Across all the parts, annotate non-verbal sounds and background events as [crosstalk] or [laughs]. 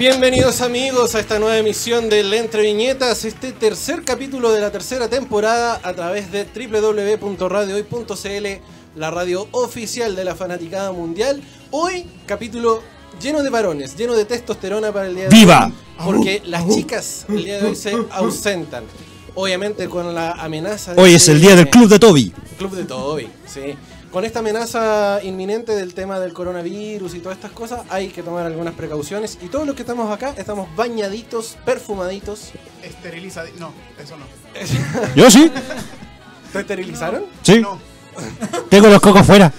Bienvenidos amigos a esta nueva emisión de Entre Viñetas, este tercer capítulo de la tercera temporada a través de www.radiohoy.cl, la radio oficial de la fanaticada mundial. Hoy capítulo lleno de varones, lleno de testosterona para el día de ¡Viva! hoy, porque las chicas el día de hoy se ausentan. Obviamente con la amenaza de Hoy es el día del Club de Toby. Club de Toby, sí. Con esta amenaza inminente del tema del coronavirus y todas estas cosas, hay que tomar algunas precauciones. Y todos los que estamos acá estamos bañaditos, perfumaditos. Esteriliza. No, eso no. [laughs] ¿Yo sí? ¿Te esterilizaron? Sí. No. [laughs] Tengo los cocos fuera.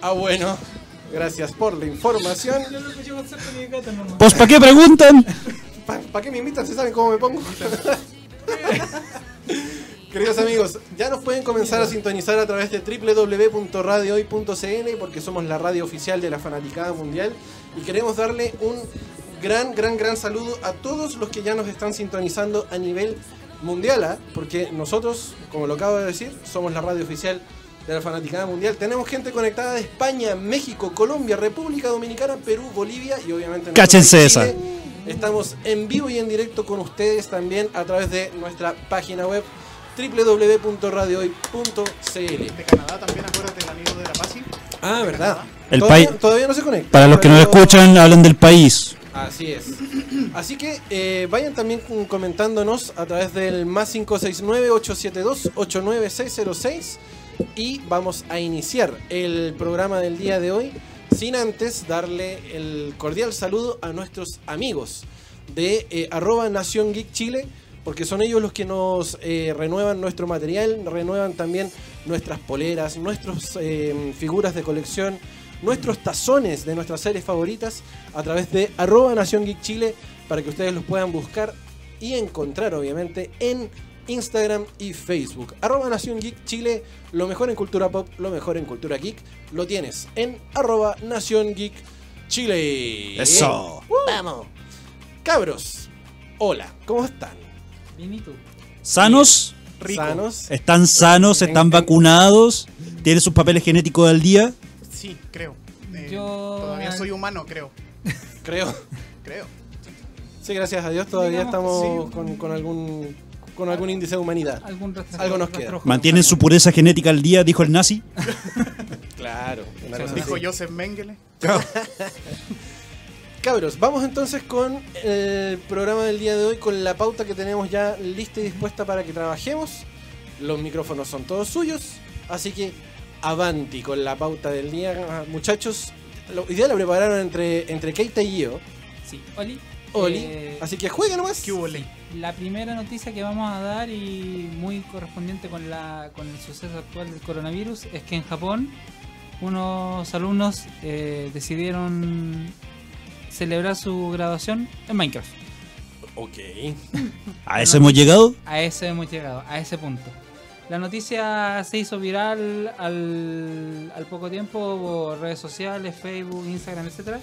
Ah, bueno. Gracias por la información. Pues, ¿para qué preguntan? ¿Para qué me invitan si saben cómo me pongo? [laughs] Queridos amigos, ya nos pueden comenzar a sintonizar a través de www.radiohoy.cl porque somos la radio oficial de la Fanaticada Mundial y queremos darle un gran, gran, gran saludo a todos los que ya nos están sintonizando a nivel mundial, ¿ah? porque nosotros, como lo acabo de decir, somos la radio oficial de la Fanaticada Mundial. Tenemos gente conectada de España, México, Colombia, República Dominicana, Perú, Bolivia y obviamente... Cáchense en esa. Estamos en vivo y en directo con ustedes también a través de nuestra página web www.radiohoy.cl. De Canadá también, acuérdate el amigo de la Pasi. Ah, verdad. El todavía, país- todavía no se conecta. Para los que no escuchan, hablan del país. Así es. Así que eh, vayan también comentándonos a través del más 569-872-89606 y vamos a iniciar el programa del día de hoy sin antes darle el cordial saludo a nuestros amigos de eh, arroba Nación Geek Chile porque son ellos los que nos eh, renuevan nuestro material, renuevan también nuestras poleras, nuestras eh, figuras de colección, nuestros tazones de nuestras series favoritas a través de arroba Nación Geek Chile para que ustedes los puedan buscar y encontrar obviamente en Instagram y Facebook. Arroba Nación Geek Chile, lo mejor en cultura pop, lo mejor en cultura geek, lo tienes en arroba Nación Geek Chile. Eso. Vamos. Cabros, hola, ¿cómo están? Bien, ¿y tú? ¿Sanos? Rico. ¿Sanos? ¿Están sanos? ¿Están En- en- vacunados? ¿Tienen sus papeles genéticos al día? Sí, creo. Eh, Yo- Todavía soy humano, creo. [laughs] Creo. Creo. Sí, gracias a Dios todavía Digamos, estamos sí. con, con algún con algún índice de humanidad. Algún Algo nos queda. ¿Mantienen su pureza genética al día? Dijo el nazi. [laughs] Claro. una cosa Dijo así. Joseph Mengele. [laughs] Cabros, vamos entonces con el programa del día de hoy, con la pauta que tenemos ya lista y dispuesta para que trabajemos. Los micrófonos son todos suyos, así que avanti con la pauta del día, muchachos. Lo- Hoy día la prepararon entre, entre Keita y yo, Sí, Oli. Oli, eh, así que jueguen nomás. ¿Qué hubo? La primera noticia que vamos a dar y muy correspondiente con, la, con el suceso actual del coronavirus es que en Japón unos alumnos eh, decidieron celebrar su graduación en Minecraft. Ok. ¿A eso hemos llegado? A ese hemos llegado, a ese punto. La noticia se hizo viral al, al poco tiempo por redes sociales, Facebook, Instagram, etcétera.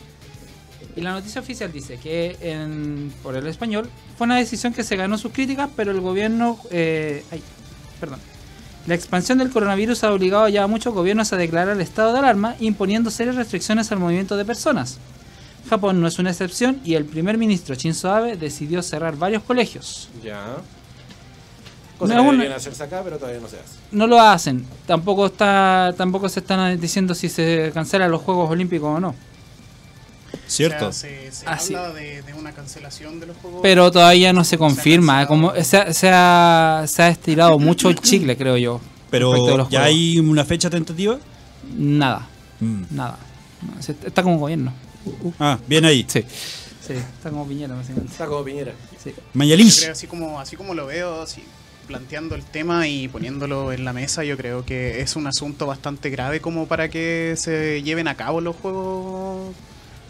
Y la noticia oficial dice que en- por el español fue una decisión que se ganó sus críticas, pero el gobierno, eh, ay, perdón, la expansión del coronavirus ha obligado ya a muchos gobiernos a declarar el estado de alarma, imponiendo serias restricciones al movimiento de personas. Japón no es una excepción y el primer ministro Shinzo Abe decidió cerrar varios colegios. Ya. Cosa No que deberían hacerse acá, pero todavía no se hace. no lo hacen. Tampoco está, tampoco se están diciendo si se cancelan los Juegos Olímpicos o no. ¿Cierto? O sea, se se Ah, habla de, de una cancelación de los juegos. Pero todavía no se confirma. Como se, ha- se ha, se ha estirado mucho el chicle, creo yo. Pero ya juegos. hay una fecha tentativa. Nada, Mm. nada. Está como gobierno. Ah, bien ahí. Sí, sí, está como Piñera, básicamente. Está como Piñera. Sí. Yo Mañalich. creo, así como, así como lo veo, así, planteando el tema y poniéndolo en la mesa, yo creo que es un asunto bastante grave como para que se lleven a cabo los juegos.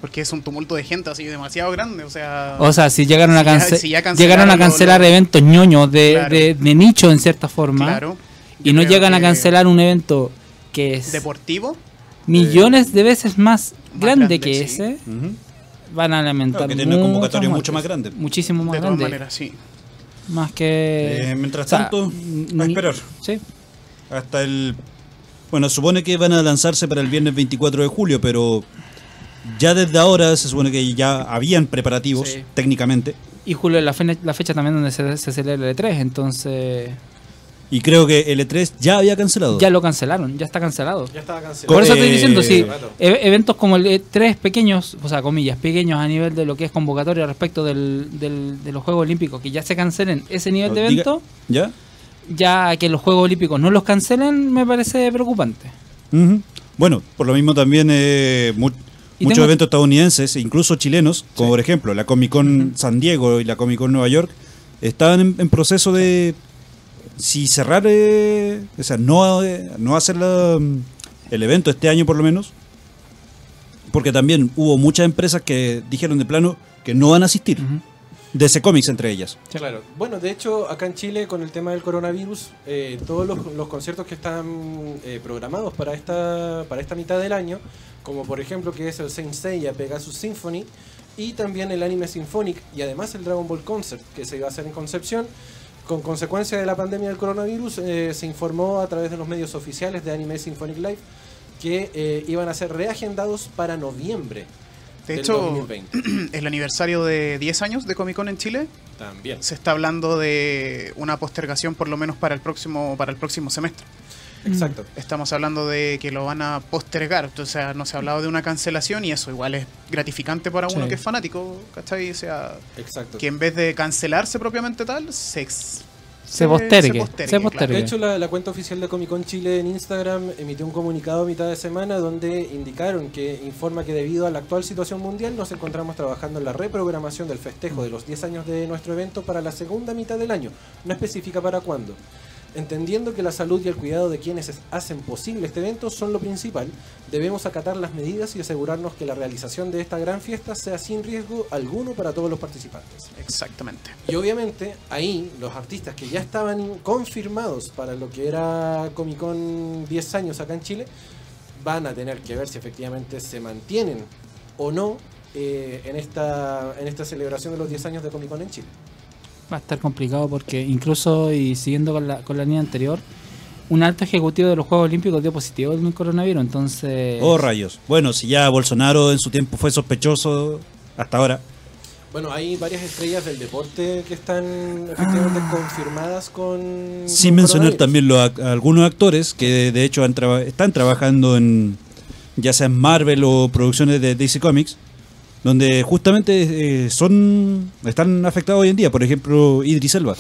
Porque es un tumulto de gente así demasiado grande, o sea... O sea, si llegaron a, Si ya- cance- si ya cancelaron llegaron a lo- cancelar lo- eventos ñoños de, Claro. de- de nicho en cierta forma claro. y no llegan a cancelar un evento que es Deportivo, millones de veces más, grande, grande, que sí. ese, van a lamentar Claro, que tiene una muchas convocatoria muertes. mucho más grande. Muchísimo más de todas grande. maneras, sí. Más que. Eh, mientras o sea, tanto, a esperar. Sí. Hasta el. Bueno, supone que van a lanzarse para el viernes 24 de julio, pero ya desde ahora se supone que ya habían preparativos Sí. técnicamente. Y julio es la, fe- la fecha también donde se, se celebra el E3, entonces Y creo que el E3 ya había cancelado. ya lo cancelaron, ya está cancelado. Ya estaba Por cancelado. eso estoy Eh, diciendo, sí, rato. e- eventos como el E3 pequeños, o sea, comillas, pequeños a nivel de lo que es convocatoria respecto del, del- de los Juegos Olímpicos, que ya se cancelen ese nivel de Diga- evento, ¿Ya? ya que los Juegos Olímpicos no los cancelen, me parece preocupante. Bueno, por lo mismo también eh, mu- muchos tengo- eventos estadounidenses, incluso chilenos, como por ejemplo la Comic Con San Diego y la Comic Con Nueva York, estaban en, en proceso de si cerrar, eh, o sea, no, eh, no hacer la, el evento este año por lo menos, porque también hubo muchas empresas que dijeron de plano que no van a asistir, Ujú. DC Comics entre ellas. Claro. Bueno, de hecho, acá en Chile, con el tema del coronavirus, eh, todos los, los conciertos que están eh, programados para esta, para esta mitad del año, como por ejemplo que es el Saint Seiya Pegasus Symphony, y también el anime Symphonic, y además el Dragon Ball Concert, que se iba a hacer en Concepción, con consecuencia de la pandemia del coronavirus, eh, se informó a través de los medios oficiales de Anime Symphonic Live que eh, iban a ser reagendados para noviembre De del hecho, 2020. [clears throat] el aniversario de 10 años de Comic Con en Chile También. se está hablando de una postergación por lo menos para el próximo para el próximo semestre. Exacto. Estamos hablando de que lo van a postergar, o sea, no se ha hablado de una cancelación y eso igual es gratificante para uno Sí. que es fanático, ¿cachai? O sea, Exacto. que en vez de cancelarse propiamente tal, se, ex- Se postergue, se se claro. postergue. De hecho, la, la cuenta oficial de Comic Con Chile en Instagram emitió un comunicado a mitad de semana donde indicaron que informa que debido a la actual situación mundial nos encontramos trabajando en la reprogramación del festejo de los 10 años de nuestro evento para la segunda mitad del año, no especifica para cuándo. Entendiendo que la salud y el cuidado de quienes es- hacen posible este evento son lo principal, debemos acatar las medidas y asegurarnos que la realización de esta gran fiesta sea sin riesgo alguno para todos los participantes. Exactamente. Y obviamente ahí los artistas que ya estaban confirmados para lo que era Comic Con 10 años acá en Chile, van a tener que ver si efectivamente se mantienen o no eh, en, esta, en esta celebración de los 10 años de Comic Con en Chile. Va a estar complicado porque incluso, y siguiendo con la, con la línea anterior, un alto ejecutivo de los Juegos Olímpicos dio positivo en el coronavirus, entonces... Oh, rayos. Bueno, si ya Bolsonaro en su tiempo fue sospechoso hasta ahora. Bueno, hay varias estrellas del deporte que están efectivamente confirmadas con... Sin con mencionar también los, algunos actores que de hecho han traba- están trabajando en ya sea en Marvel o producciones de DC Comics, donde justamente eh, son están afectados hoy en día. Por ejemplo, Idris Elba.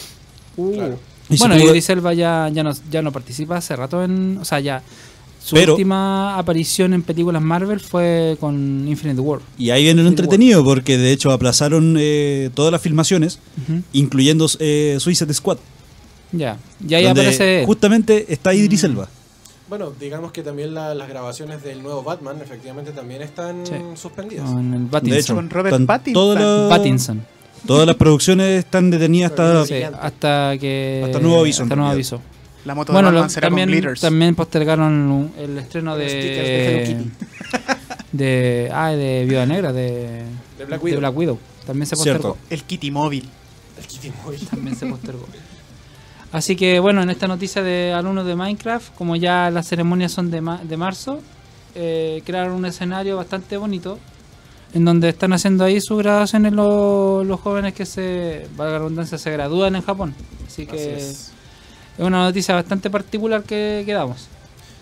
Uh. Claro. Bueno, pudo- Idris Elba ya, ya, no, ya no participa hace rato en... O sea, ya... Su Pero- última aparición en películas Marvel fue con Infinite War. Y ahí viene lo entretenido, porque de hecho aplazaron eh, todas las filmaciones, incluyendo eh, Suicide Squad. Ya, y ahí aparece... Justamente está Idris Mm. Elba. Bueno, digamos que también la- las grabaciones del nuevo Batman efectivamente también están Sí. suspendidas. Con el De hecho, Con Robert Pattinson. Todas, las- Pattinson. todas las producciones están detenidas hasta... Sí, hasta que... Hasta nuevo aviso, hasta nuevo aviso. La moto Bueno, de lo- será con también, glitters. también postergaron el estreno de... de [laughs] de... Ah, de Viuda Negra, de... De Black de Widow. Black Widow. También se postergó. Cierto. El Kitty móvil. El Kitty Móvil. También se postergó. [laughs] Así que bueno, en esta noticia de alumnos de Minecraft, como ya las ceremonias son de, ma- de marzo, eh, crearon un escenario bastante bonito en donde están haciendo ahí sus graduaciones los, los jóvenes que se, valga la redundancia, se gradúan en Japón. Así Así que es. es una noticia bastante particular que, que damos.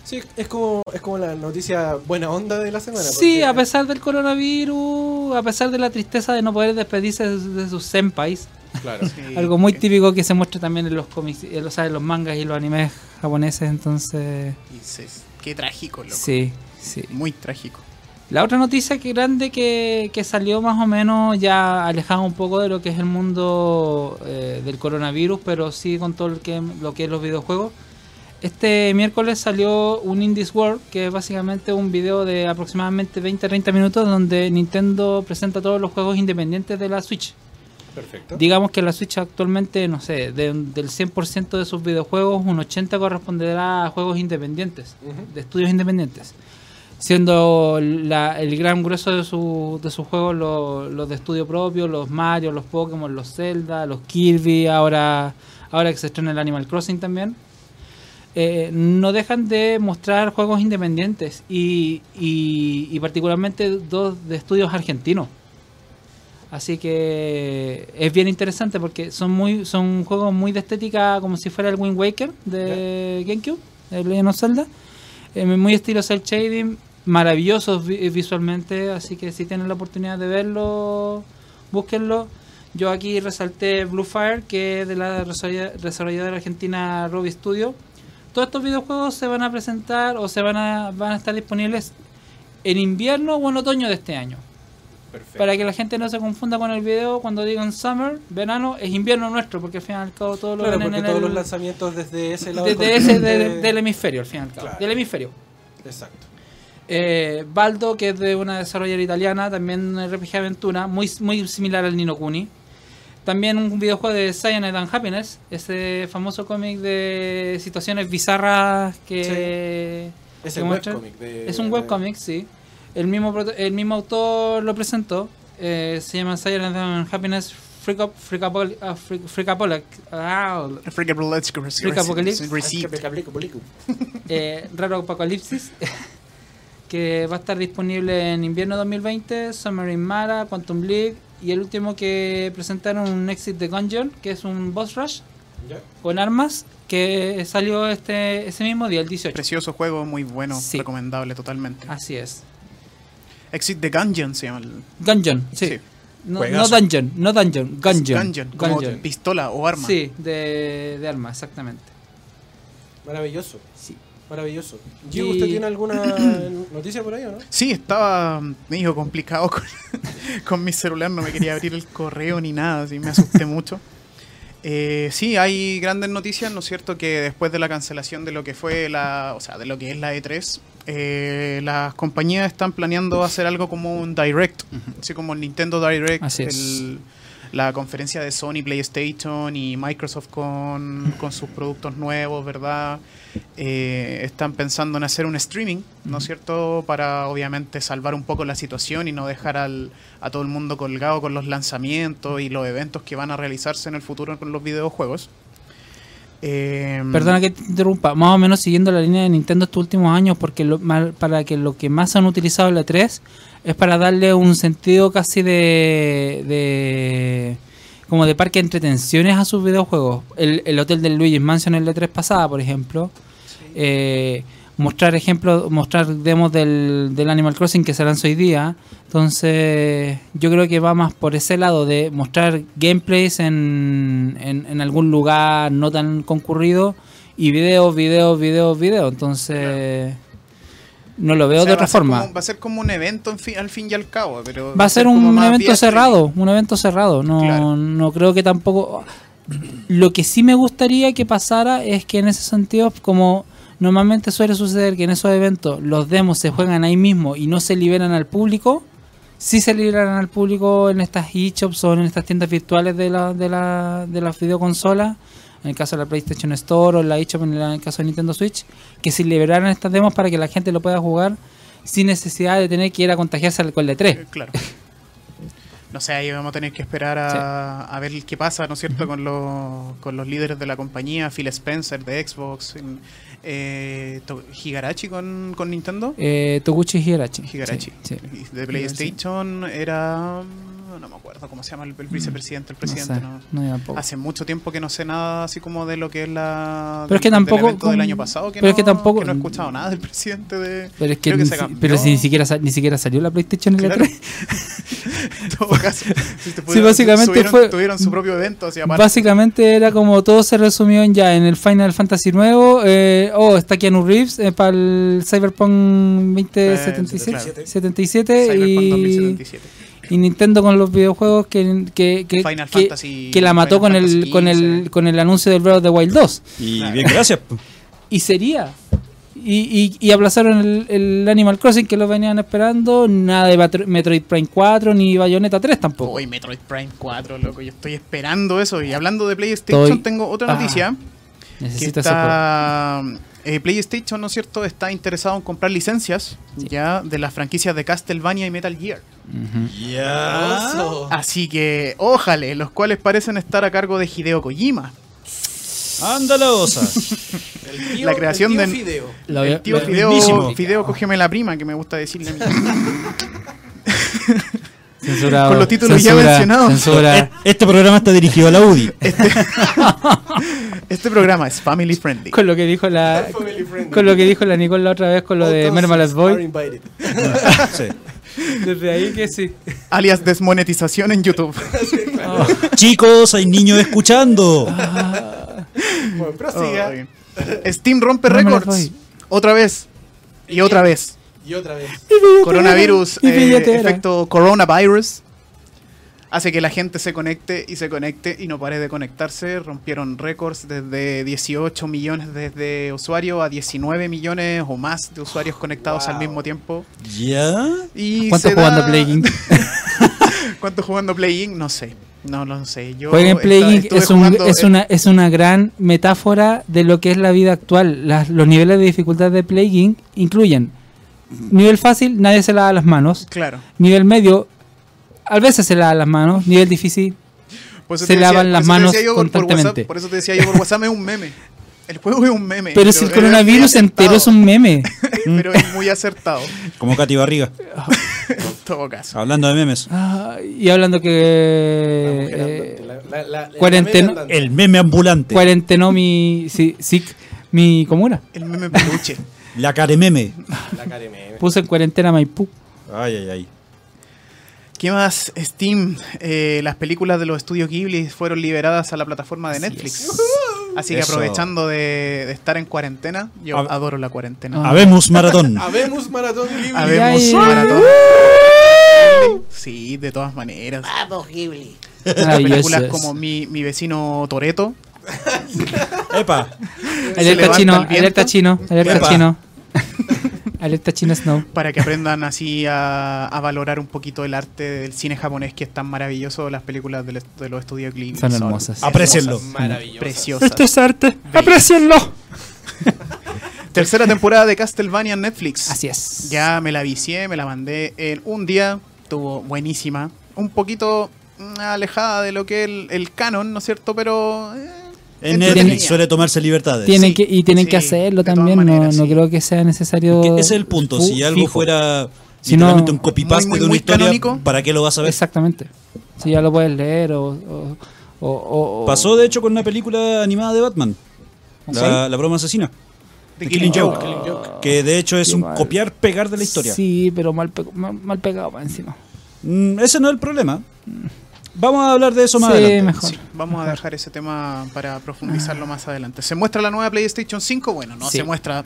Sí, es como, es como la noticia buena onda de la semana. Sí, porque- a pesar del coronavirus, a pesar de la tristeza de no poder despedirse de, de sus senpais, Claro. Sí, [laughs] Algo muy típico que se muestra también en los cómics, en los, en los mangas y los animes japoneses, entonces... se- Qué trágico, loco. Sí, sí. Muy trágico. La otra noticia que grande que, que salió más o menos ya alejada un poco de lo que es el mundo eh, del coronavirus, pero sí con todo lo que, lo que es los videojuegos. Este miércoles salió un Indies World, que es básicamente un video de aproximadamente 20-30 minutos donde Nintendo presenta todos los juegos independientes de la Switch. Perfecto. Digamos que la Switch actualmente, no sé, de- del 100% de sus videojuegos, un 80% corresponderá a juegos independientes, de estudios independientes. Siendo la- el gran grueso de, su- de sus juegos los, los de estudio propio, los Mario, los Pokémon, los Zelda, los Kirby, ahora, ahora que se estrena el Animal Crossing también. eh, no dejan de mostrar juegos independientes y, y- y particularmente dos de estudios argentinos. Así que es bien interesante porque son muy son juegos muy de estética como si fuera el Wind Waker de GameCube, de Legend of Zelda. Eh, muy estilo cel shading, maravillosos vi- visualmente, así que si tienen la oportunidad de verlo, búsquenlo. Yo aquí resalté Blue Fire, que es de la desarrolla- desarrolladora argentina Robbie Studio. Todos estos videojuegos se van a presentar o se van a, van a estar disponibles en invierno o en otoño de este año. Perfecto. Para que la gente no se confunda con el video cuando digan summer, verano, es invierno nuestro, porque al fin y al cabo todo lo Claro, todos el, los lanzamientos desde ese lado. del desde ese del, hemisferio, al fin y al cabo. Claro. Del hemisferio. Exacto. Eh, Baldo, que es de una desarrolladora italiana, también un RPG aventura, muy, muy similar al Nino Kuni. También un videojuego de Cyanide and Happiness, ese famoso cómic de situaciones bizarras que, Es que el webcomic. de- Es un webcomic, sí. El mismo, el mismo autor lo presentó. eh, se llama Cyanide and Happiness Raro Apocalipsis, [laughs] que va a estar disponible en invierno 2020, Summer in Mara, Quantum League, y el último que presentaron, un Exit the Gungeon, que es un boss rush con armas, que salió este ese mismo día, el 18. Precioso juego, muy bueno, Sí. recomendable totalmente. Así es. Exit the Gungeon se llama el. Gungeon, sí. Sí. No, dungeon, no dungeon, gungeon. Gungeon, como Gungeon. pistola o arma. Sí, de, de arma, exactamente. Maravilloso. Sí. Maravilloso. Y- ¿usted tiene alguna [coughs] noticia por ahí o no? Sí, estaba medio complicado con, [laughs] con mi celular, no me quería abrir el correo ni nada, así me asusté mucho. Eh, sí, hay grandes noticias, ¿no es cierto? Que después de la cancelación de lo que fue la, o sea, de lo que es la E3, eh, las compañías están planeando hacer algo como un Direct, así como el Nintendo Direct, Así el- la conferencia de Sony, PlayStation y Microsoft con, con sus productos nuevos, ¿verdad? Eh, están pensando en hacer un streaming, ¿no es cierto? Para obviamente salvar un poco la situación y no dejar al, a todo el mundo colgado con los lanzamientos y los eventos que van a realizarse en el futuro con los videojuegos. Eh, Perdona que te interrumpa, más o menos siguiendo la línea de Nintendo estos últimos años, porque lo, para que lo que más han utilizado el E3 es para darle un sentido casi de, de como de parque de entretenciones a sus videojuegos. El, el hotel del Luigi's Mansion en el E3 pasada, por ejemplo. Eh, mostrar ejemplos, mostrar demos del, del Animal Crossing que se lanzó hoy día. Entonces, yo creo que va más por ese lado de mostrar gameplays en, en, en algún lugar no tan concurrido y videos, videos, videos, videos. Entonces, no lo veo o sea, de otra forma. como- va a ser como un evento en fin- al fin y al cabo, pero Va a ser un evento cerrado, un evento cerrado. No, Claro. no creo que tampoco. Lo que sí me gustaría que pasara es que en ese sentido, como normalmente suele suceder que en esos eventos los demos se juegan ahí mismo y no se liberan al público, sí se liberan al público en estas eShops o en estas tiendas virtuales de la, de la, de las videoconsolas, en el caso de la PlayStation Store o la eShop en el caso de Nintendo Switch, que se liberaran estas demos para que la gente lo pueda jugar sin necesidad de tener que ir a contagiarse al alcohol de 3. Eh, Claro. [laughs] No sé, ahí vamos a tener que esperar a, a ver qué pasa, ¿no es cierto?, con, los, con los líderes de la compañía, Phil Spencer de Xbox, eh, Higarachi con, con Nintendo. Eh, Toguchi Higarachi. Higarachi. Sí, De PlayStation era. No me acuerdo cómo se llama el, el vicepresidente, el presidente. sé, no- no. Hace mucho tiempo que no sé nada así como de lo que es la. Pero es que del- del tampoco del con- año pasado. Que pero es no, que tampoco- no he escuchado nada del presidente de. Pero es que, ni, cambió. pero si ni siquiera ni siquiera salió la PlayStation en Claro. E3. [laughs] En todo caso, si te pudieron- básicamente subieron- fue- Tuvieron su propio evento, así. Básicamente era como todo se resumió en ya en el Final Fantasy nuevo. Eh, oh, está Keanu Reeves eh, para el Cyberpunk 2077 claro. 77 Cyberpunk y, 2077. Y Nintendo con los videojuegos que, que, que, Final que- Fantasy- que la mató Final con el, con, el, 15. con el anuncio del Breath of the Wild 2. Y Claro. bien, gracias. Y sería. Y, y, y aplazaron el, el Animal Crossing que lo venían esperando. Nada de Metro- Metroid Prime 4 ni Bayonetta 3 tampoco. Hoy Metroid Prime 4, loco, yo estoy esperando eso. Y hablando de PlayStation, Estoy- tengo otra Ah, noticia. que Necesito ese juego. está eh, PlayStation, ¿no es cierto?, está interesado en comprar licencias Sí. ya de las franquicias de Castlevania y Metal Gear. Oso. Así que, ójale, los cuales parecen estar a cargo de Hideo Kojima. Ándala, osa. [laughs] El tío- La creación el tío de- Fideo. Lo- El tío Fideo. Fideo, cógeme la prima, que me gusta decirle a mí. [laughs] Censurado. Con los títulos ya mencionados. Censura. E- Este programa está dirigido a la UDI. [laughs] Este programa es family friendly. Con lo que dijo la. Con lo que dijo la Nicole la otra vez con lo de All are Boy. [laughs] Sí. Desde ahí que sí. Alias desmonetización en YouTube. [laughs] Chicos, hay niños escuchando. Bueno, prosiga. Ay. Steam rompe récords. Otra vez. Y otra vez. Y otra vez. Coronavirus, Y eh, efecto coronavirus, hace que la gente se conecte y se conecte y no pare de conectarse. Rompieron récords desde 18 millones de usuarios a 19 millones o más de usuarios conectados al mismo tiempo. ¿Ya? Y ¿Cuánto jugando da- Play King? [laughs] ¿Cuánto jugando Play Inc? No sé. No, no sé. Yo Jueguen Play esta- Inc. estuve es, un- es, una, es una gran metáfora de lo que es la vida actual. Las- los niveles de dificultad de Play Inc. incluyen nivel fácil, nadie se lava las manos. Claro. Nivel medio, a veces se lava las manos. Nivel difícil, Por eso Se decía- lavan por las manos yo por constantemente. WhatsApp, Por eso te decía yo por WhatsApp es un meme. El juego es un meme. pero si el coronavirus entero es un meme. pero es muy acertado. Como Katy Barriga. En todo caso. Hablando de memes. Ah, y hablando La que. eh, la- la-. El meme ambulante. cuarentenó mi. Sí, sí, mi comuna. El meme peluche. La carememe. La cara de meme. Puse en cuarentena Maipú. Ay, ay, ay. ¿Qué más? Steam, eh, las películas de los estudios Ghibli fueron liberadas a la plataforma de Así Netflix. es. Así que Eso. aprovechando de, de estar en cuarentena, yo Hab- adoro la cuarentena. Ah. Habemos maratón. [laughs] Habemos maratón Ghibli. Habemos Ay. maratón. Sí, de todas maneras. Maravilloso. Películas como mi, mi vecino Toreto. [laughs] Epa. Alerta chino, alerta chino, alerta Epa. chino. [laughs] alerta chino Snow. para que aprendan así a, a valorar un poquito el arte del cine japonés que es tan maravilloso. Las películas del de los estudios Ghibli Son hermosas. Aprecienlo. Preciosas. es arte. ¡Aprecienlo! [laughs] Tercera temporada de Castlevania en Netflix. Así es. Ya me la vicié, me la mandé en un día. Estuvo buenísima. Un poquito mm, alejada de lo que es el, el canon, ¿no es cierto? Pero... eh, En. Netflix suele tomarse libertades. Tienen Sí, que, y tienen que sí, hacerlo de todas también. no maneras, no sí. creo que sea necesario. Que ese es el punto. Si algo fijo. fuera Si no- un copy-paste de una muy historia, canónico. ¿para qué lo vas a ver? Exactamente. Si ya lo puedes leer o. o, o- o- Pasó de hecho con una película animada de Batman. ¿Sí? La, la broma asesina. The Killing Killing Joke. Joke. Killing Joke. Que de hecho es Qué un mal. copiar, pegar de la historia. Sí, pero mal, pe- mal, mal pegado para encima. Mm, ese no es el problema. Vamos a hablar de eso más sí, adelante. mejor. Sí, vamos a dejar ese tema para profundizarlo más adelante. ¿Se muestra la nueva PlayStation 5? Bueno, no Sí. se muestra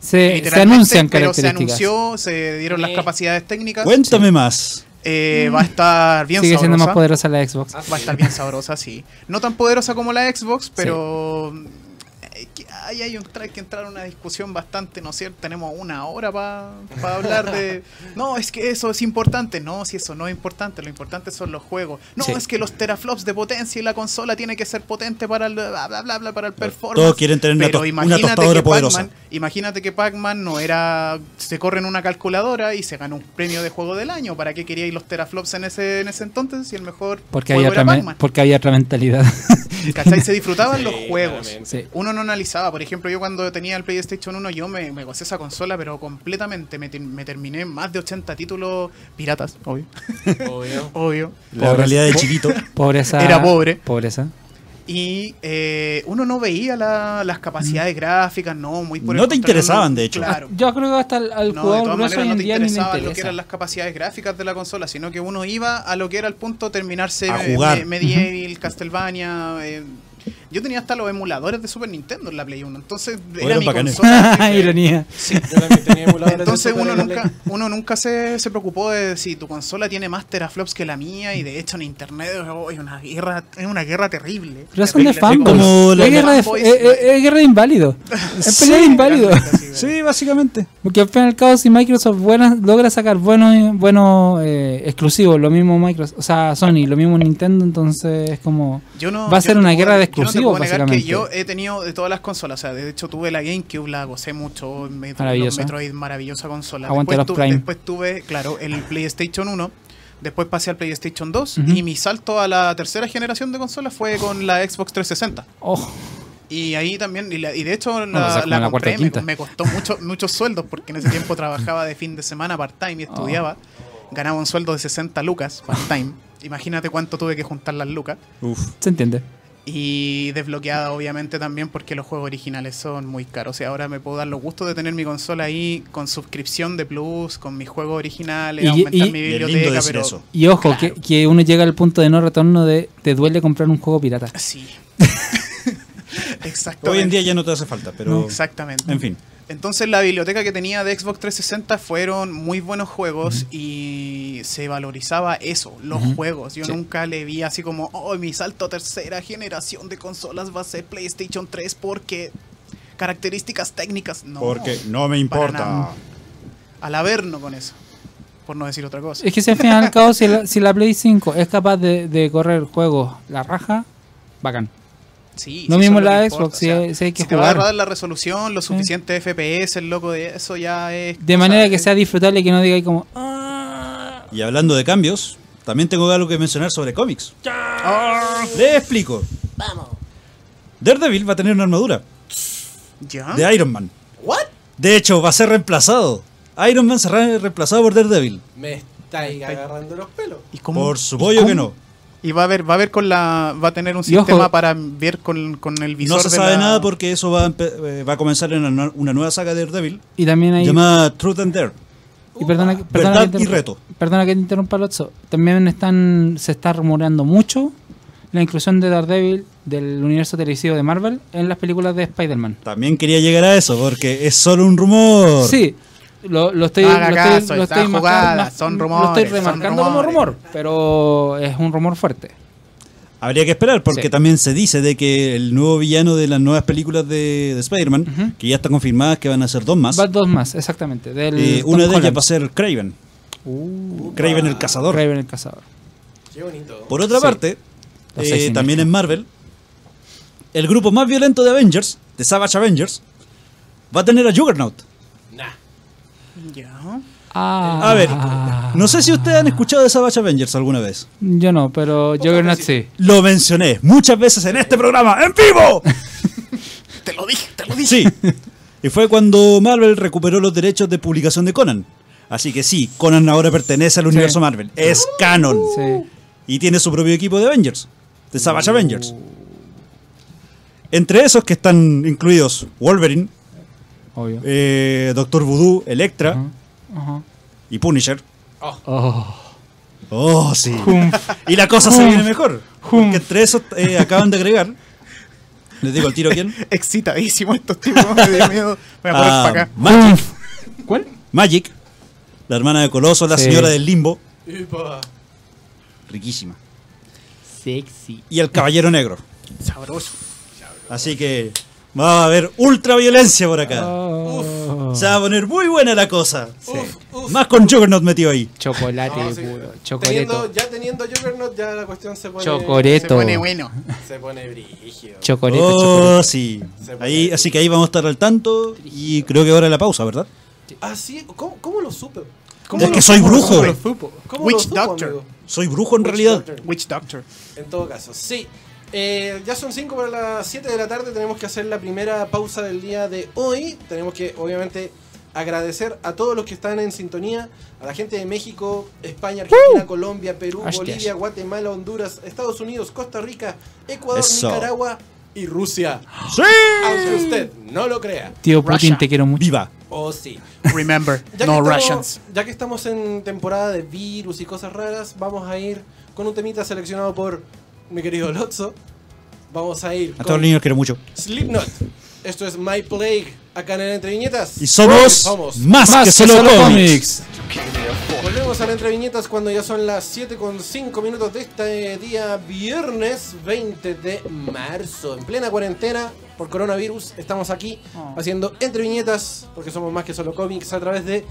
Se, anuncian pero se características. anunció, se dieron las capacidades técnicas. Cuéntame más. Eh, va a estar bien Sigue siendo sabrosa. más poderosa la Xbox. Va a estar bien sabrosa, sí. No tan poderosa como la Xbox, pero que ahí hay un tra- que entrar en una discusión bastante, ¿no es cierto? Tenemos una hora para hablar de... [laughs] No, es que eso es importante. No, si eso no es importante, lo importante son los juegos. No, Sí. es que los teraflops de potencia y la consola tiene que ser potente para el, bla, bla, bla, bla, para el performance. Todos quieren tener una, Pero to- una imagínate tostadora que poderosa. Pac-Man, imagínate que Pac-Man no era. Se corre en una calculadora y se gana un premio de juego del año. ¿Para qué queríais los teraflops en ese, en ese entonces? Si el mejor Porque juego había, era otra me- Pac-Man. porque había otra mentalidad. ¿Cachai? Se [laughs] disfrutaban Sí, los juegos. claramente. Uno no analizaba, por ejemplo, yo cuando tenía el PlayStation 1, yo me, me gocé esa consola, pero completamente. Me, me terminé más de 80 títulos piratas, obvio. Obvio. [laughs] obvio. La Pobre- realidad de chiquito. [laughs] Pobreza. Era pobre. Pobreza. Y eh, uno no veía la- las capacidades gráficas, no, muy por el No te interesaban, no- de hecho. Claro. Yo creo que hasta al, al No, de todas maneras hoy no te día interesaba lo que interesa. eran las capacidades gráficas de la consola, sino que uno iba a lo que era el punto terminarse A jugar. me- Medieval, Castlevania. eh, yo tenía hasta los emuladores de Super Nintendo en la Play 1, entonces era mi bacanes. consola. [laughs] Ironía. Sí. Yo también tenía [laughs] emuladores de Entonces Super uno nunca, uno nunca se, se preocupó de si tu consola tiene más teraflops que la mía y de hecho en internet oh, es una guerra, es una guerra terrible. Pero son de como la- es, guerra de, fanboys, es- es- es guerra de inválido. Es [laughs] pelea de inválido. Sí, básicamente. Porque al fin y al cabo, si Microsoft buena- logra sacar buenos buenos eh, exclusivos, lo mismo Microsoft, o sea, Sony, lo mismo Nintendo, entonces es como. Yo no- Va a yo ser no una guerra de yo no te exclusivos, puedo negar que yo he tenido de todas las consolas. O sea, de hecho tuve la GameCube, la gocé mucho. Me, los Metroid, maravillosa consola. Aguante después, los tu- después tuve, claro, el PlayStation 1. Después pasé al PlayStation 2. Ujú. Y mi salto a la tercera generación de consolas fue con la Xbox 360. Oh, Y ahí también, y, la- y de hecho Bueno, la, cuarta compré, me, costó mucho, muchos sueldos porque en ese tiempo trabajaba de fin de semana part-time y estudiaba. Ganaba un sueldo de 60 lucas part-time. [laughs] Imagínate cuánto tuve que juntar las lucas. Uf. Se entiende. Y desbloqueada obviamente también porque los juegos originales son muy caros. Y ahora me puedo dar los gustos de tener mi consola ahí con suscripción de Plus, con mis juegos originales, Y- aumentar y- mi Y es lindo biblioteca, decir pero... eso. Y ojo, Claro. que, que uno llega al punto de no retorno de te duele comprar un juego pirata. Sí. Exactamente. Hoy en día ya no te hace falta, pero. Exactamente. En fin. Entonces la biblioteca que tenía de Xbox 360 fueron muy buenos juegos y se valorizaba eso, los juegos. Yo Sí. nunca le vi así como, oh, mi salto a tercera generación de consolas va a ser PlayStation 3 porque características técnicas, no. Porque no me importa. Al averno con eso, por no decir otra cosa. Es que si al final y al cabo, si la, si la Play 5 es capaz de, de correr juegos la raja, bacán. Sí, Lo sí, mismo la que Xbox, importa, si hay- si hay que te va a jugar. dar la resolución, lo suficiente FPS, el loco de eso ya es... De manera que sea disfrutable y que no diga ahí como... "Ah". Y hablando de cambios, también tengo algo que mencionar sobre cómics. Ah, Le explico. Vamos. Daredevil va a tener una armadura ¿Ya? de Iron Man. ¿What? De hecho, va a ser reemplazado. Iron Man será reemplazado por Daredevil. Me estáis agarrando los pelos. ¿Y cómo- Por supuesto que no. Y va a haber, va a haber con la, va a tener un Y ojo- sistema para ver con, con el visor No se de sabe la- nada porque eso va a, empe- eh, va a comenzar en una, una nueva saga de Daredevil Y también hay... llamada Truth and Dare. Y perdona, que- perdona Verdad que y interrumpa- reto. Perdona que te interrumpa, Lotso. También están, se está rumoreando mucho la inclusión de Daredevil del universo televisivo de Marvel en las películas de Spider-Man. También quería llegar a eso porque es solo un rumor. Sí, lo, lo estoy, No lo estoy, caso, lo está estoy jugada, son Lo rumores, estoy son remarcando como rumor, pero es un rumor fuerte. Habría que esperar porque Sí. también se dice de que el nuevo villano de las nuevas películas de, de Spider-Man, Ujú. que ya está confirmada que van a ser dos más, Va dos más, exactamente. Del eh, una de ellas va a ser Craven. Uh, Craven el cazador. Raven el cazador. Qué bonito. Por otra Sí. parte, eh, también en Marvel, el grupo más violento de Avengers, de Savage Avengers, va a tener a Juggernaut. Ah, A ver, no sé si ustedes han escuchado de Savage Avengers alguna vez. Yo no, pero Juggernaut sí. Lo mencioné muchas veces en este programa, en vivo. [laughs] Te lo dije, te lo dije. Sí. Y fue cuando Marvel recuperó los derechos de publicación de Conan. Así que sí, Conan ahora pertenece al universo Marvel. Es canon. Sí. Y tiene su propio equipo de Avengers. De Savage Avengers. Entre esos que están incluidos Wolverine, Obvio. eh, Doctor Voodoo, Electra. Ajá. y Punisher. Oh. Oh, sí. Y la cosa se viene mejor. Porque entre esos eh, acaban de agregar. Les digo al tiro quién. [laughs] Excitadísimo estos tipos, me dio miedo. Voy a poner Ah, para acá. Magic. ¿Cuál? Magic. La hermana de Coloso, la Sí. señora del limbo. Riquísima. Sexy. Y el caballero negro. Sabroso. Así que va a haber ultra violencia por acá. Oh. Se va a poner muy buena la cosa. Uf, uf. Más con Juggernaut metido ahí. Chocolate No, sí. puro. Chocoreto. Teniendo, ya teniendo Juggernaut, ya la cuestión se pone. Se Chocoreto. pone bueno. Se pone brígido. Chocoreto, Oh, chocoreto. sí. Se Ahí, así que ahí vamos a estar al tanto. Y creo que ahora la pausa, ¿verdad? Ah, sí. ¿Cómo, cómo lo supe? Es que soy brujo. ¿Cómo güey. lo supo? ¿Cómo Witch lo supo, Doctor. amigo? Soy brujo en Witch realidad. Doctor. Witch Doctor. En todo caso, sí. Eh, ya son 5 para las 7 de la tarde. Tenemos que hacer la primera pausa del día de hoy. Tenemos que, obviamente, agradecer a todos los que están en sintonía. A la gente de México, España, Argentina, Colombia, Perú, Hostias. Bolivia, Guatemala, Honduras, Estados Unidos, Costa Rica, Ecuador, Eso. Nicaragua y Rusia. ¡Sí! Aunque usted no lo crea. Tío Putin, Russia. te quiero mucho. ¡Viva! Oh, sí. Remember, [laughs] Ya, no estamos, Russians. ya que estamos en temporada de virus y cosas raras, vamos a ir con un temita seleccionado por mi querido Lotso. Vamos a ir A todos los niños quiero mucho. Slipknot. Esto es My Plague, acá en el Entre Viñetas. Y somos, Somos. más, Más que solo, cómics. Volvemos al Entre Viñetas cuando ya son las 7 con 5 minutos de este día viernes 20 de marzo. En plena cuarentena por coronavirus estamos aquí Oh. haciendo Entre Viñetas porque somos más que solo cómics a través de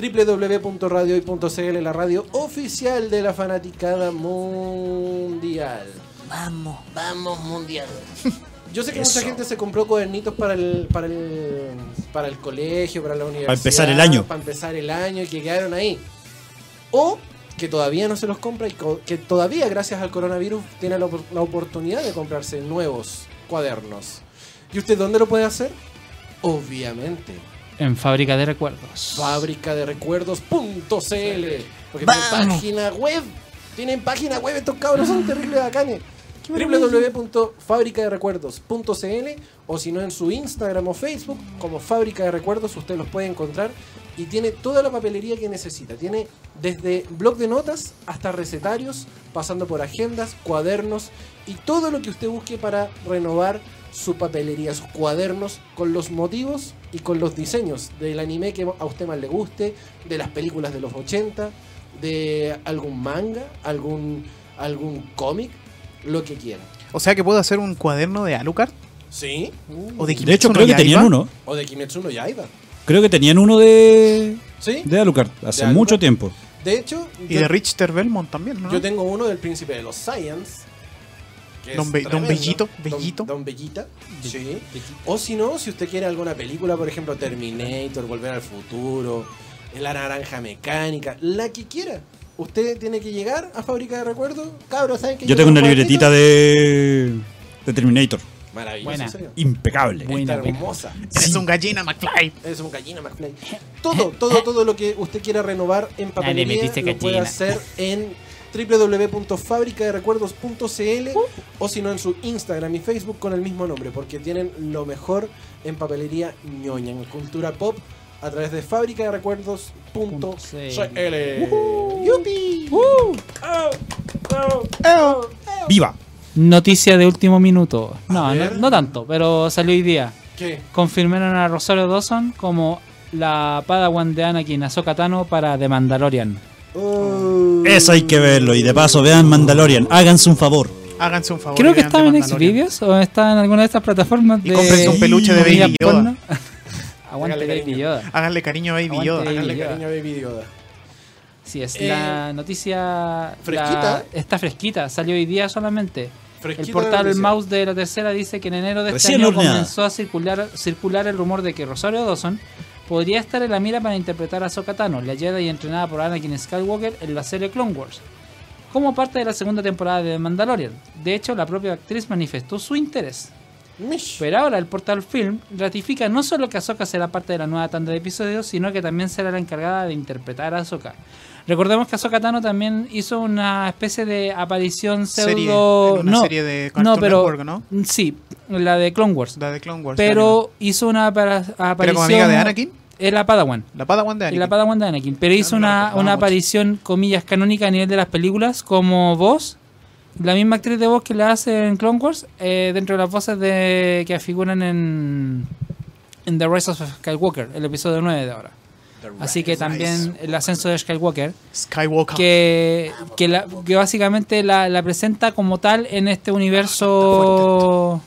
www.radiohoy.cl, la radio oficial de la fanaticada mundial. Vamos, vamos mundial. [laughs] Yo sé que mucha gente se compró cuadernitos para el, para el para el colegio, para la universidad. empezar el año. Para empezar el año y que quedaron ahí. O que todavía no se los compra y que todavía gracias al coronavirus tiene la oportunidad de comprarse nuevos cuadernos. ¿Y usted dónde lo puede hacer? Obviamente, En fábrica de recuerdos. fábrica de recuerdos.cl. Porque tienen página web. Tienen página web, estos cabros son terribles bacanes. www.fabricaderecuerdos.cl o si no en su Instagram o Facebook como Fábrica de Recuerdos usted los puede encontrar y tiene toda la papelería que necesita. Tiene desde blog de notas hasta recetarios, pasando por agendas, cuadernos y todo lo que usted busque para renovar su papelería, sus cuadernos con los motivos y con los diseños del anime que a usted más le guste, de las películas de los 80, de algún manga, algún, algún cómic, lo que quiera. O sea que puedo hacer un cuaderno de Alucard ¿Sí? o de De hecho, Kimetsu no creo que Yaiba. tenían uno. O de Kimetsu no Yaiba. Creo que tenían uno de, ¿Sí? de Alucard hace ¿De Alucard? mucho tiempo. De hecho, Y yo, de Richter Belmont también, ¿no? yo tengo uno del príncipe de los Science. que Don es Be- Don tremendo. Bellito, Don- Bellito. Don, Bellita. Sí. O si no, si usted quiere alguna película, por ejemplo, Terminator, Volver al Futuro, La Naranja Mecánica, la que quiera. Usted tiene que llegar a Fábrica de Recuerdos. Cabros, ¿saben que Yo tengo una libretita de, de Terminator. Maravilloso, Buena. en serio. Impecable. Buena, Está buena. hermosa. Eres un gallina, McFly. Es un gallina McFly. Todo, todo, todo lo que usted quiera renovar en papelería lo puede gallina. hacer en www.fabricaderecuerdos.cl o si no en su Instagram y Facebook con el mismo nombre, porque tienen lo mejor en papelería ñoña, en cultura pop, a través de fabricaderecuerdos.cl. ¡Yupi! Oh, oh. ¡Viva! Noticia de último minuto. No, no, tanto, pero salió hoy día. ¿Qué? Confirmaron a Rosario Dawson como la Padawan de Anakin Ahsoka Tano para The Mandalorian. Oh. Eso hay que verlo. Y de paso, vean Mandalorian. Háganse un favor. Háganse un favor. Creo que estaba en. Xvideos o está en alguna de estas plataformas Y de cómprense un peluche de Baby Yoda. Aguante Hágale Baby cariño. Yoda. Háganle cariño a Baby Aguante Yoda. Baby Háganle Yoda. cariño a Baby Yoda. Sí, es Eh, la noticia ¿fresquita? la- está fresquita, salió hoy día solamente. Fresquita El portal noticia. Mouse de la tercera dice que en enero de este Recién año horneada. comenzó a circular, circular el rumor de que Rosario Dawson podría estar en la mira para interpretar a Ahsoka Tano, la Jedi entrenada por Anakin Skywalker en la serie Clone Wars, como parte de la segunda temporada de The Mandalorian. De hecho, la propia actriz manifestó su interés. Mish. Pero ahora el portal Film ratifica no solo que Ahsoka será parte de la nueva tanda de episodios, sino que también será la encargada de interpretar a Ahsoka. Recordemos que Ahsoka Tano también hizo una especie de aparición Serie, pseudo... en una no, serie de Cartoon no, pero... Network, ¿no? Sí, la de Clone Wars. La de Clone Wars. Pero hizo una apara- ¿Era aparición... como amiga de Anakin? Era Padawan. La Padawan de Anakin. la Padawan de Anakin. Pero hizo no la una, una aparición, comillas, canónica a nivel de las películas como voz. La misma actriz de voz que la hace en Clone Wars, eh, dentro de las voces de que figuran en, en The Rise of Skywalker, el episodio 9 de ahora. Así que también el ascenso de Skywalker, Skywalker. que, que, la- que básicamente la, la presenta como tal en este universo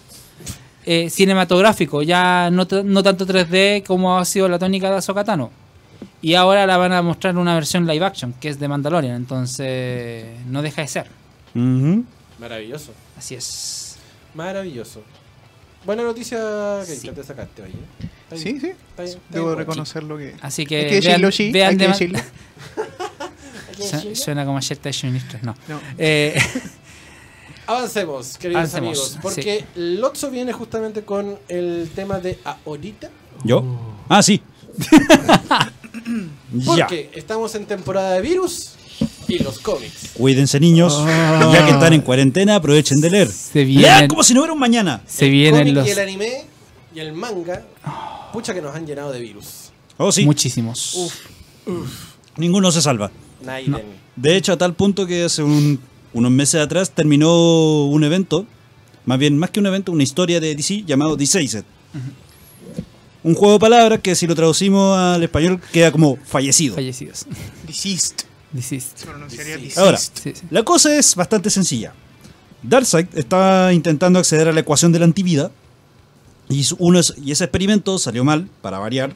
eh, cinematográfico, ya no, no tanto 3D como ha sido la tónica de Ahsoka Tano. Y ahora la van a mostrar una versión live action, que es de Mandalorian, entonces no deja de ser. Maravilloso. Así es. Maravilloso. Buena noticia que Sí. que te sacaste, oye. Está bien, Sí, sí. está bien, está Debo bien. reconocer lo que. Así Hay que, que decirlo, sí. vean [laughs] Hay que decirlo. Suena como ayer Station Ministros, no. No. Eh, [laughs] Avancemos, queridos Avancemos, amigos, porque Lotso viene justamente con el tema de ahorita, ¿Yo? Ah, sí. [laughs] ya. porque estamos en temporada de virus y los cómics. Cuídense, niños. Y ya que están en cuarentena, aprovechen de leer. se Lean vienen, como si no hubiera un mañana. se el vienen los y el anime y el manga, pucha que nos han llenado de virus. Oh, sí. muchísimos. Uf, Ninguno se salva. Naiden. De hecho, a tal punto que hace un- unos meses atrás terminó un evento, más bien más que un evento, una historia de DC llamado Deceased. Un juego de palabras que si lo traducimos al español queda como fallecido. Fallecidos. Deceased. Se pronunciaría. Ahora, Sí, sí. la cosa es bastante sencilla. Darkseid está intentando acceder a la ecuación de la antivida y, su- uno es- y ese experimento salió mal, para variar,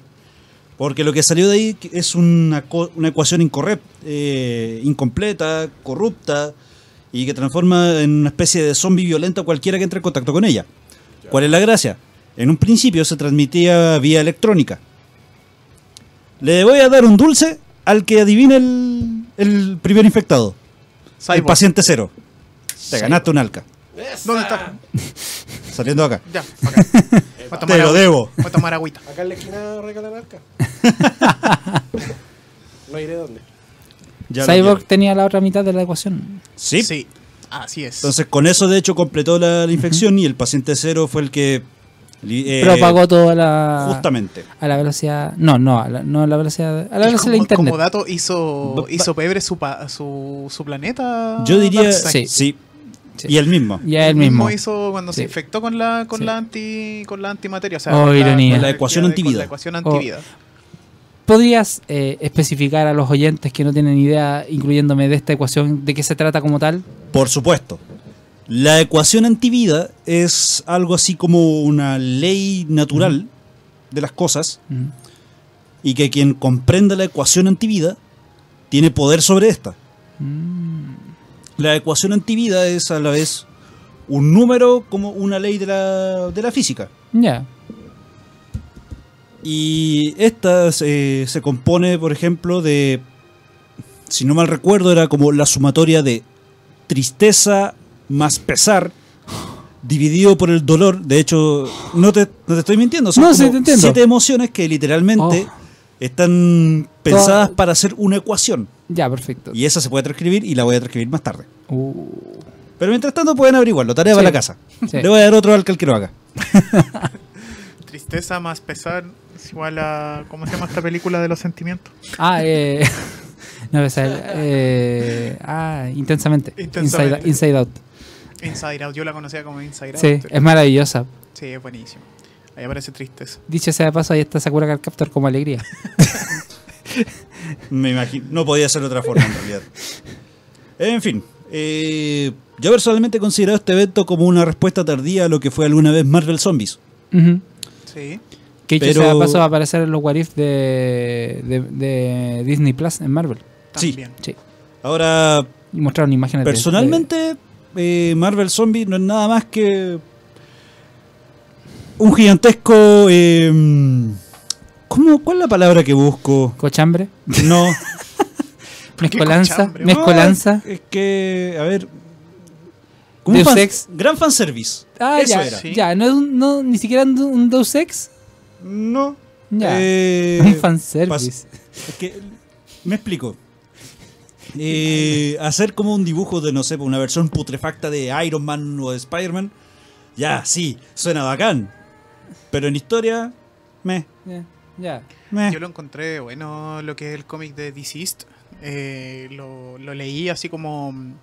porque lo que salió de ahí es una, una ecuación incorrecta, eh, incompleta, corrupta y que transforma en una especie de zombie violento a cualquiera que entre en contacto con ella. ¿Cuál es la gracia? En un principio se transmitía vía electrónica. Le voy a dar un dulce al que adivine el, el primer infectado. El paciente cero. Te ganaste un alca. ¡Esa! ¿Dónde está? [laughs] saliendo acá. Ya, bacán. [laughs] Voy a tomar Te lo agüita. debo. Voy a tomar agüita. Acá en la esquina regalan arca. [laughs] no iré dónde. Ya lo Cyborg quiero. tenía la otra mitad de la ecuación. Sí. Sí, así es. Entonces con eso de hecho completó la, la infección y el paciente cero fue el que... eh, Propagó toda la. Justamente. A la velocidad. No, no, a la, no a la velocidad. A la Y de como, internet. como dato, hizo, hizo pebre su, pa- su, su planeta. Yo diría... Sí. Sí. Sí. Y el mismo. Ya él mismo. hizo cuando se infectó con la con Sí. la anti con la antimateria, o sea, Oh, con ironía. con La ecuación con antivida. la ecuación Oh. antivida. ¿Podrías eh, especificar a los oyentes que no tienen idea, incluyéndome de esta ecuación, de qué se trata como tal? Por supuesto. La ecuación antivida es algo así como una ley natural de las cosas y que quien comprenda la ecuación antivida tiene poder sobre esta. Mm. La ecuación antivida es a la vez un número como una ley de la, de la física. Ya. Y esta se, se compone, por ejemplo, de, si no mal recuerdo, era como la sumatoria de tristeza más pesar dividido por el dolor. De hecho, no te, no te estoy mintiendo, son No, sí, como te entiendo. siete emociones que literalmente Oh. están pensadas Toda- para hacer una ecuación. Ya, perfecto. Y esa se puede transcribir y la voy a transcribir más tarde. Uh, Pero mientras tanto pueden averiguarlo, tarea Sí. para la casa. Sí. Le voy a dar otro al que el que lo haga. [laughs] Tristeza más pesar es igual a ¿cómo se llama esta película de los sentimientos? Ah, eh. [laughs] no, o sea, eh, ah, intensamente. Intensamente. Inside, Inside Out. Inside Out, yo la conocía como Inside Out. Sí, es maravillosa. Sí, es buenísimo. Ahí aparece tristeza. Dicho sea de paso, ahí está Sakura Card Captor como alegría. [laughs] Me imagino. No podía ser de otra forma en realidad. En fin. eh, yo personalmente he considerado este evento como una respuesta tardía a lo que fue alguna vez Marvel Zombies. Sí. Que dicho Pero- sea de paso, va a aparecer en los What If de, de, de Disney Plus en Marvel. Sí. También. Sí. Ahora, Y mostraron imágenes de- personalmente, eh, Marvel Zombies no es nada más que un gigantesco... eh, ¿cómo, ¿Cuál es la palabra que busco? cochambre, No. [laughs] mezcolanza, cochambre? mezcolanza. No, es que, a ver... como un Deus fan- Ex. Gran fanservice. Ah, Eso ya, era. Sí. ya, no es un, no, ni siquiera un, un Deus Ex. No. Ya. Eh, [laughs] un fanservice. Es que, me explico. Eh, [laughs] hacer como un dibujo de, no sé, una versión putrefacta de Iron Man o de Spider-Man, ya, sí, suena bacán. Pero en historia, me, me. Yo lo encontré bueno lo que es el cómic de Deceased. Eh, lo, lo leí así como mm,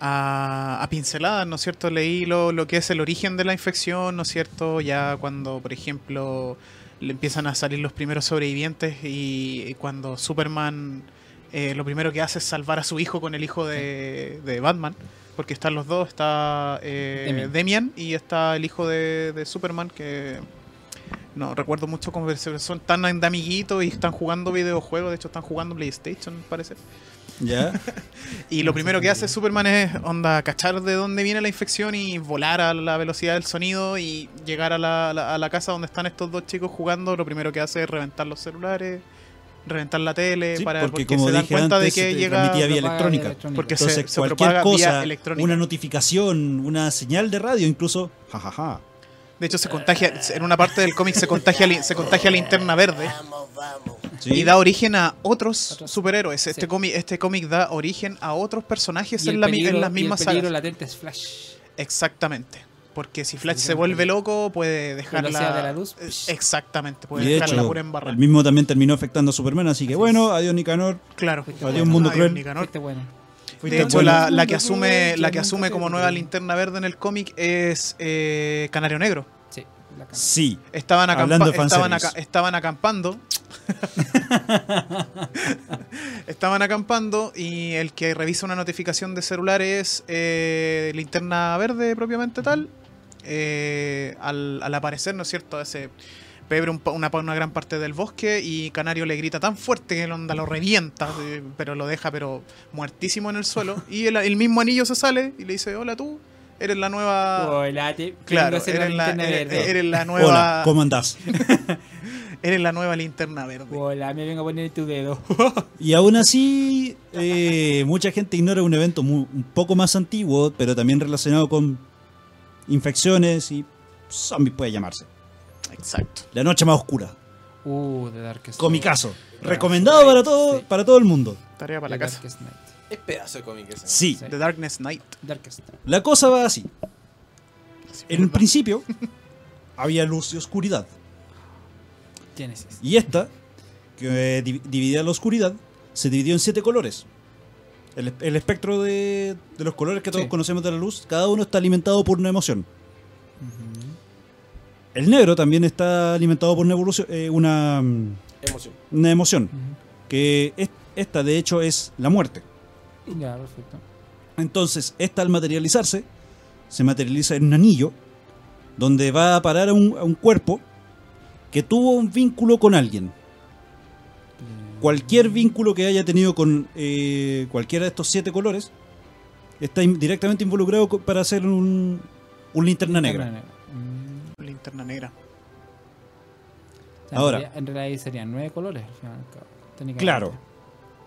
a, a pinceladas, ¿no es cierto? Leí lo, lo que es el origen de la infección, ¿no es cierto? Ya cuando, por ejemplo, le empiezan a salir los primeros sobrevivientes y, y cuando Superman eh, lo primero que hace es salvar a su hijo con el hijo de, de Batman. Porque están los dos, está eh, Demian. Demian y está el hijo de, de Superman que no recuerdo mucho cómo se- son tan de amiguitos y están jugando videojuegos, de hecho están jugando PlayStation, parece. Ya. [laughs] Y lo primero que hace Superman es onda cachar de dónde viene la infección y volar a la velocidad del sonido y llegar a la, a la- a la casa donde están estos dos chicos jugando. Lo primero que hace es reventar los celulares, reventar la tele, Sí, para, porque, porque, como se dan dije cuenta antes, de que se llega... transmitía vía electrónica. electrónica. Porque se- Entonces, se cualquier cosa, electrónica. una notificación, una señal de radio, incluso, jajaja. De hecho, se contagia, en una parte del cómic se contagia, se contagia linterna verde. Sí. Y da origen a otros, Otros. superhéroes. Este Sí. cómic este cómic da origen a otros personajes Y en, el la peligro- en las y el mismas peligro sagas. latente es Flash. Exactamente. Porque si Flash se vuelve loco, puede dejarla... De la luz. Eh, Exactamente, Y puede de dejarla hecho, pura embarrada. el mismo también terminó afectando a Superman, así que bueno, adiós Nicanor. Claro. Fuiste Adiós, mundo Adiós, cruel. Nicanor. Bueno. De hecho, bueno. la, la que asume, la que asume como nueva linterna verde en el cómic es eh, Canario Negro. Sí, la. Sí. Estaban, acampa- Hablando de estaban, aca- estaban acampando. [laughs] estaban acampando y el que revisa una notificación de celular es eh, linterna verde propiamente tal. Eh, al, al aparecer, ¿no es cierto? Ese pebre un una, gran parte del bosque y Canario le grita tan fuerte que el onda lo revienta, eh, pero lo deja pero muertísimo en el suelo. [laughs] Y el, el mismo anillo se sale y le dice, hola tú, eres la nueva... Hola, te- Claro, la eres la, linterna eres- la [laughs] nueva... Hola, ¿cómo andás? [laughs] Eres la nueva linterna verde. Hola, me vengo a poner tu dedo. Y aún así, eh, mucha gente ignora un evento un poco más antiguo, pero también relacionado con infecciones y zombies puede llamarse. Exacto. La noche más oscura. Uh, The Darkest Comicazo. Recomendado para todo, Sí. para todo el mundo. Tarea para la The casa. Darkest Night. Es pedazo de cómic ese. Sí. Sí. The Darkness Night. Darkest. La cosa va así. En un mismo. principio [laughs] había luz y oscuridad. Genesis. Y esta, que eh, di- dividía la oscuridad, se dividió en siete colores. El, el espectro de, de los colores que todos Sí. conocemos de la luz, cada uno está alimentado por una emoción. El negro también está alimentado por una, evolución, eh, una, mm, Emoción. una emoción, que es- esta de hecho es la muerte. Ya, perfecto. Entonces, esta al materializarse, se materializa en un anillo, donde va a parar a un, a un cuerpo que tuvo un vínculo con alguien. Cualquier vínculo que haya tenido con eh, cualquiera de estos siete colores está in- directamente involucrado para hacer un, un linterna negra. Mm, Linterna negra. o sea, Ahora. En realidad, en realidad ahí serían nueve colores. Claro.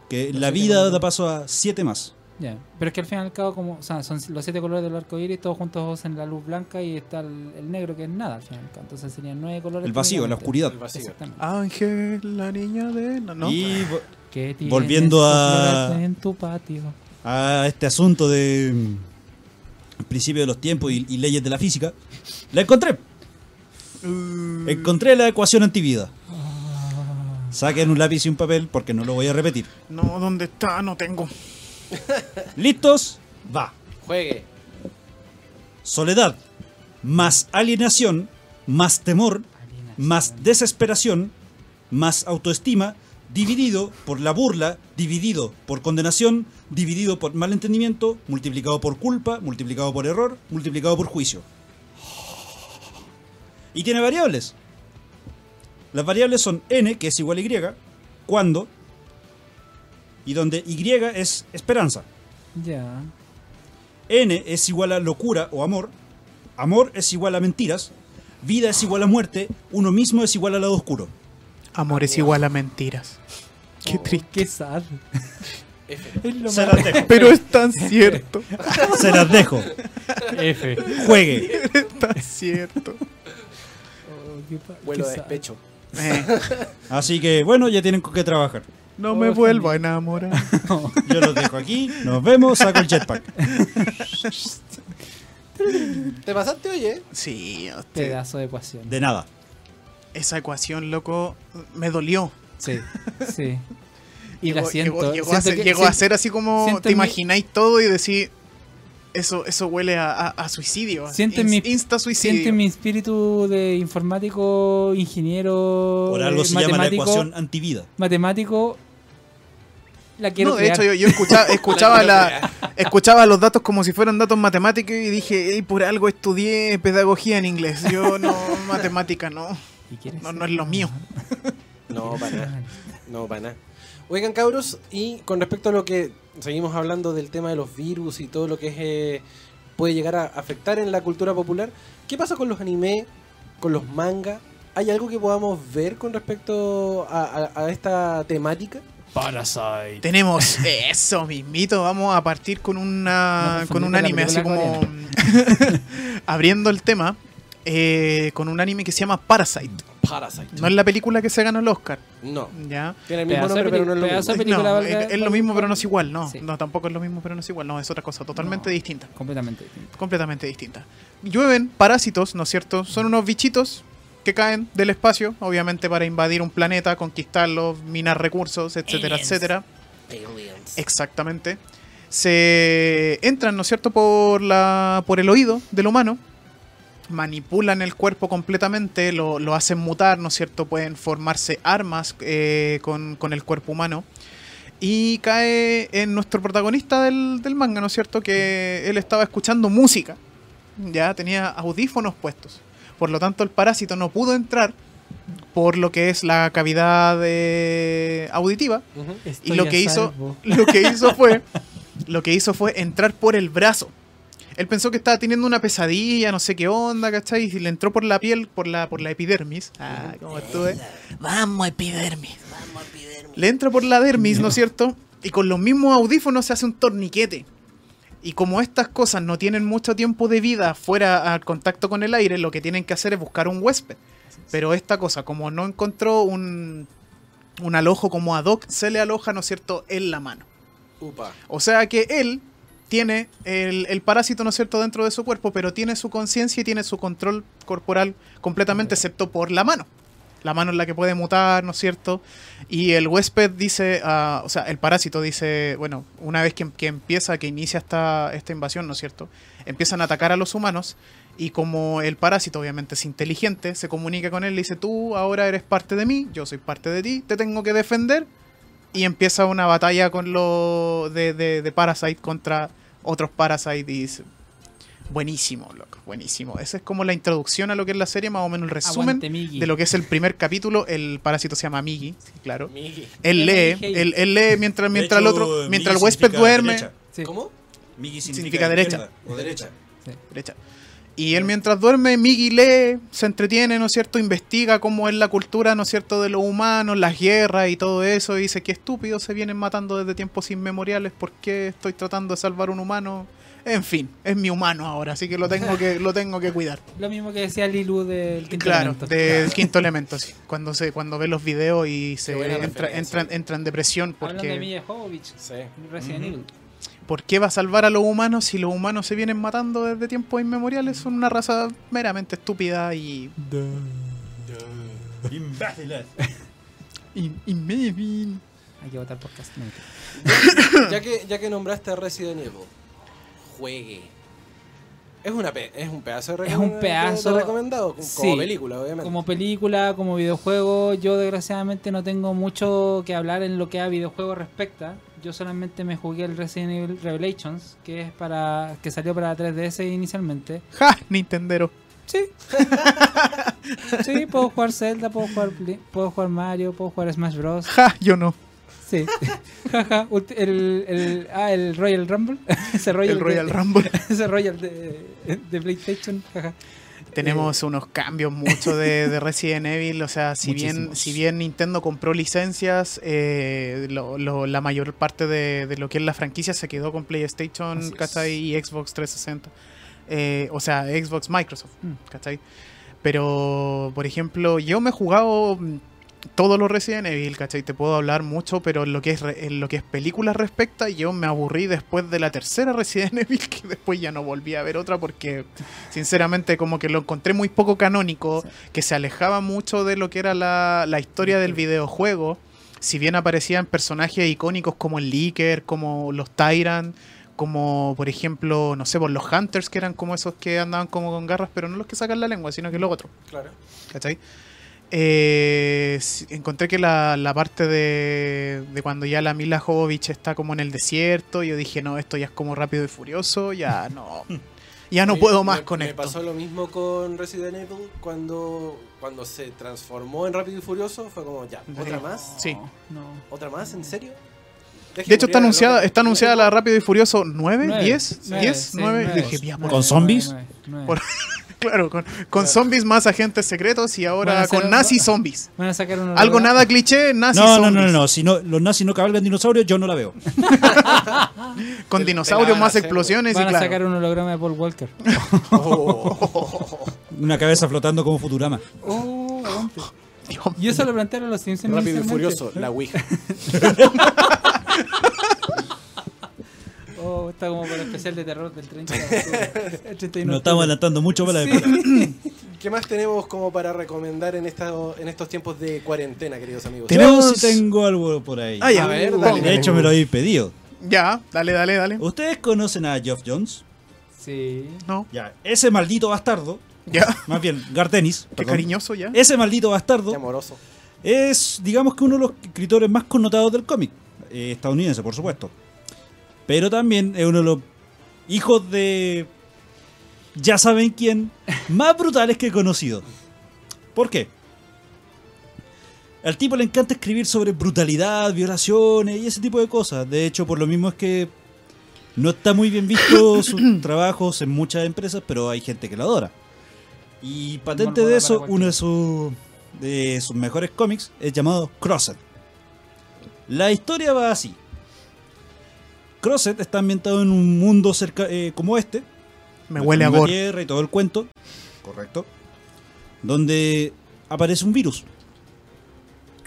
Que la vida da paso a siete más. Ya. Pero es que al fin y al cabo, como, o sea, son los siete colores del arco iris, todos juntos en la luz blanca y está el, el negro que es nada al fin y al cabo. Entonces serían nueve colores. El vacío, la oscuridad. El vacío. Ángel, la niña de... No, no. Y vo- ¿Qué tienes Volviendo a- En tu patio. a este asunto de mm, principio de los tiempos y, y leyes de la física, la encontré. Uh, Encontré la ecuación antivida. Saquen un lápiz y un papel porque no lo voy a repetir. no, ¿dónde está? No tengo. [laughs] ¿Listos? Va. Juegue. Soledad más alienación más temor más desesperación más autoestima dividido por la burla, dividido por condenación, dividido por malentendimiento, multiplicado por culpa, multiplicado por error, multiplicado por juicio. Y tiene variables. Las variables son n, que es igual a y, cuando, y donde y es esperanza. Ya. N es igual a locura o amor, amor es igual a mentiras, vida es igual a muerte, uno mismo es igual al lado oscuro. Amor es igual a mentiras. Qué Oh, triste. Qué sad. [laughs] F. Es lo Se más- las dejo. Pero es tan cierto. [laughs] Se las dejo. F. Juegue. [laughs] Es tan cierto. Oh, qué Vuelo qué de sad. despecho. Eh, Así que bueno, ya tienen con qué trabajar. No Oh, me vuelvo a enamorar. [laughs] Yo los dejo aquí. Nos vemos. Saco el jetpack. [laughs] ¿Te pasaste, oye? Sí, hostia. Pedazo de ecuación. De nada. esa ecuación, loco, me dolió. Sí, [laughs] sí. Y la Llegó- siento. Llegó, llegó a, siento ser, que- llegó a ser así como te mi- imagináis todo y decís, eso, eso huele a, a- a suicidio. Siento en Ins- mi- insta suicidio. Siento en mi espíritu de informático, ingeniero, Por algo eh, se llama la matemático, ecuación antivida. matemático. La quiero No, de crear. hecho, yo, yo escuchaba, [laughs] escuchaba, la, escuchaba los datos como si fueran datos matemáticos y dije, "Ey, por algo estudié pedagogía en inglés. Yo no, [laughs] matemática no. ¿Y quieres No, no es lo mío. [laughs] No, para nada. No, para nada. Oigan, cabros, y con respecto a lo que seguimos hablando del tema de los virus y todo lo que es, eh, puede llegar a afectar en la cultura popular, ¿qué pasa con los anime, con los manga? ¿Hay algo que podamos ver con respecto a, a- a esta temática? Parasite. Tenemos eso mismito. Vamos a partir con una No con un anime así como [laughs] abriendo el tema eh, con un anime que se llama Parasite. Parasite. No es la película que se ganó el Oscar, No. ¿ya? Tiene el mismo nombre, pero no es lo mismo. película, No, es, es lo mismo pero no es igual, no. Sí. No, tampoco es lo mismo pero no es igual, no, es otra cosa totalmente No. distinta. Completamente distinto. Completamente distinta. Llueven parásitos, ¿no es cierto? Son unos bichitos que caen del espacio, obviamente para invadir un planeta, conquistarlo, minar recursos, etcétera, Aliens. etcétera. Aliens. Exactamente. Se entran, ¿no es cierto?, por, la, por el oído del humano, manipulan el cuerpo completamente, lo, lo hacen mutar, ¿no es cierto? Pueden formarse armas eh, con, con el cuerpo humano. Y cae en nuestro protagonista del, del manga, ¿no es cierto? Que él estaba escuchando música, ya tenía audífonos puestos. Por lo tanto, el parásito no pudo entrar por lo que es la cavidad eh, auditiva. Y lo que hizo [laughs] lo que hizo fue [laughs] lo que hizo fue entrar por el brazo. Él pensó que estaba teniendo una pesadilla no sé qué onda ¿cachai? y le entró por la piel por la por la epidermis. Ah como estuve vamos epidermis. Le entra por la dermis no es cierto y con los mismos audífonos se hace un torniquete Y como estas cosas no tienen mucho tiempo de vida fuera al contacto con el aire, lo que tienen que hacer es buscar un huésped. Pero esta cosa, como no encontró un, un alojo como ad hoc, se le aloja, ¿no es cierto?, en la mano. Upa. O sea que él tiene el, el parásito, ¿no es cierto?, dentro de su cuerpo, pero tiene su conciencia y tiene su control corporal completamente, excepto por la mano. La mano es la que puede mutar, ¿no es cierto? Y el huésped dice, ah, o sea, el parásito dice, bueno, una vez que, que empieza, que inicia esta, esta invasión, ¿no es cierto? Empiezan a atacar a los humanos y como el parásito obviamente es inteligente, se comunica con él, le dice, tú ahora eres parte de mí, yo soy parte de ti, te tengo que defender. Y empieza una batalla con lo de, de, de Parasite contra otros Parasite y dice, buenísimo, loco, buenísimo. Esa es como la introducción a lo que es la serie, más o menos el resumen Aguante, de lo que es el primer capítulo. El parásito se llama Migi, sí, claro. Migi. Él lee, él, él lee mientras, mientras el otro, Migi mientras el huésped duerme. Sí. ¿Cómo? Migi significa, Significa derecha. o derecha. derecha. Y él mientras duerme, Migi lee, se entretiene, ¿no es cierto? Investiga cómo es la cultura, ¿no es cierto?, de los humanos, las guerras y todo eso. Y dice, qué estúpido, se vienen matando desde tiempos inmemoriales. ¿Por qué estoy tratando de salvar un humano? En fin, es mi humano ahora, así que lo tengo que, lo tengo que cuidar. [laughs] Lo mismo que decía Lilu del quinto Claro, elemento. del quinto elemento, sí. Cuando se, cuando ve los videos y se entra, entra, entra en depresión de porque Milla Jovovich, Sí. Resident. ¿por qué va a salvar a los humanos si los humanos se vienen matando desde tiempos inmemoriales? Son una raza meramente estúpida y Imbéciles. [laughs] Hay que votar podcast. No, mentira. ya, que, ya que nombraste a Resident Evil, juegue. Es, una pe- es un pedazo de, Es un pedazo- de recomendado, como Sí. película, obviamente. Como película, como videojuego, yo desgraciadamente no tengo mucho que hablar en lo que a videojuegos respecta. Yo solamente me jugué el Resident Evil Revelations, que es para que salió para 3DS inicialmente. [laughs] ¡Ja! Nintendero. Sí. [laughs] sí, puedo jugar Zelda, puedo jugar, puedo jugar Mario, puedo jugar Smash Bros. ¡Ja! Yo no. Sí. [laughs] Jaja, el, el, ah, el Royal Rumble. [laughs] Ese Royal, El Royal de, Rumble. [laughs] Ese Royal de, de PlayStation. Jaja. Tenemos unos cambios mucho de, de Resident Evil, o sea, si bien, si bien Nintendo compró licencias, eh, lo- lo- la mayor parte de, de lo que es la franquicia se quedó con PlayStation. ¿cachai? Y Xbox 360. Eh, o sea, Xbox Microsoft, Mm. ¿cachai? Pero, por ejemplo, yo me he jugado todos los Resident Evil, ¿cachai? Te puedo hablar mucho, pero en lo que es, en lo que es películas respecta, yo me aburrí después de la tercera Resident [laughs] Evil, que después ya no volví a ver otra porque, sinceramente, como que lo encontré muy poco canónico, que se alejaba mucho de lo que era la, la historia del videojuego. Si bien aparecían personajes icónicos como el Licker, como los Tyrant, como por ejemplo, no sé, por los Hunters, que eran como esos que andaban como con garras, pero no los que sacan la lengua, sino que los otros. Claro. ¿Cachai? Eh, encontré que la, la parte de, de cuando ya la Mila Jovovich está como en el desierto, yo dije, no, esto ya es como rápido y furioso, ya [laughs] no. Ya no puedo más me- con me esto. pasó lo mismo con Resident Evil cuando, cuando se transformó en Rápido y Furioso. Fue como, ya, ¿otra más? Sí. No. ¿Otra más? ¿En serio? Deje De hecho, está anunciada, está anunciada la Rápido y Furioso 9, Nueve. 10, Nueve, 10, sí, 9. nueve. Dije, ¿Con zombies? Por- [laughs] [laughs] claro, con, con zombies más agentes secretos y Van a ahora hacer- con nazis zombies. Van a sacar un Algo holograma- nada cliché, nazis No, no, zombies. no, no, no. Si no, los nazis no cabalgan dinosaurios, yo no la veo. [laughs] Con dinosaurios a más hacer, explosiones Van y a claro. sacar un holograma de Paul Walker. Oh. [laughs] Una cabeza flotando como Futurama. Oh. Dios Y eso lo plantearon los Simpsons. Rápido y. Furioso, la Ouija. Oh, está como para el especial de terror del 30 de octubre. El 31 de Nos estamos adelantando mucho para la Sí. [laughs] ¿Qué más tenemos como para recomendar en, esta, en estos tiempos de cuarentena, queridos amigos? Tenemos- Yo sí tengo algo por ahí. Ah, ya. A ver, dale. De hecho, me lo habéis pedido. Ya, dale, dale, dale. ¿Ustedes conocen a Geoff Jones? Sí. No, Ya, ese maldito bastardo, ya. más bien Gartenis, Qué cariñoso ya. ese maldito Qué bastardo amoroso. es, digamos que uno de los escritores más connotados del cómic, eh, estadounidense, por supuesto. Pero también es uno de los hijos de, ya saben quién, más brutales que he conocido. ¿Por qué? Al tipo le encanta escribir sobre brutalidad, violaciones y ese tipo de cosas. De hecho, por lo mismo es que no está muy bien visto [coughs] sus trabajos en muchas empresas, pero hay gente que lo adora. Y patente de eso, uno de sus, de sus mejores cómics es llamado Crossed. La historia va así. Crosset está ambientado en un mundo cerca, eh, como este. Me huele a gore. tierra y todo el cuento. Correcto. Donde aparece un virus.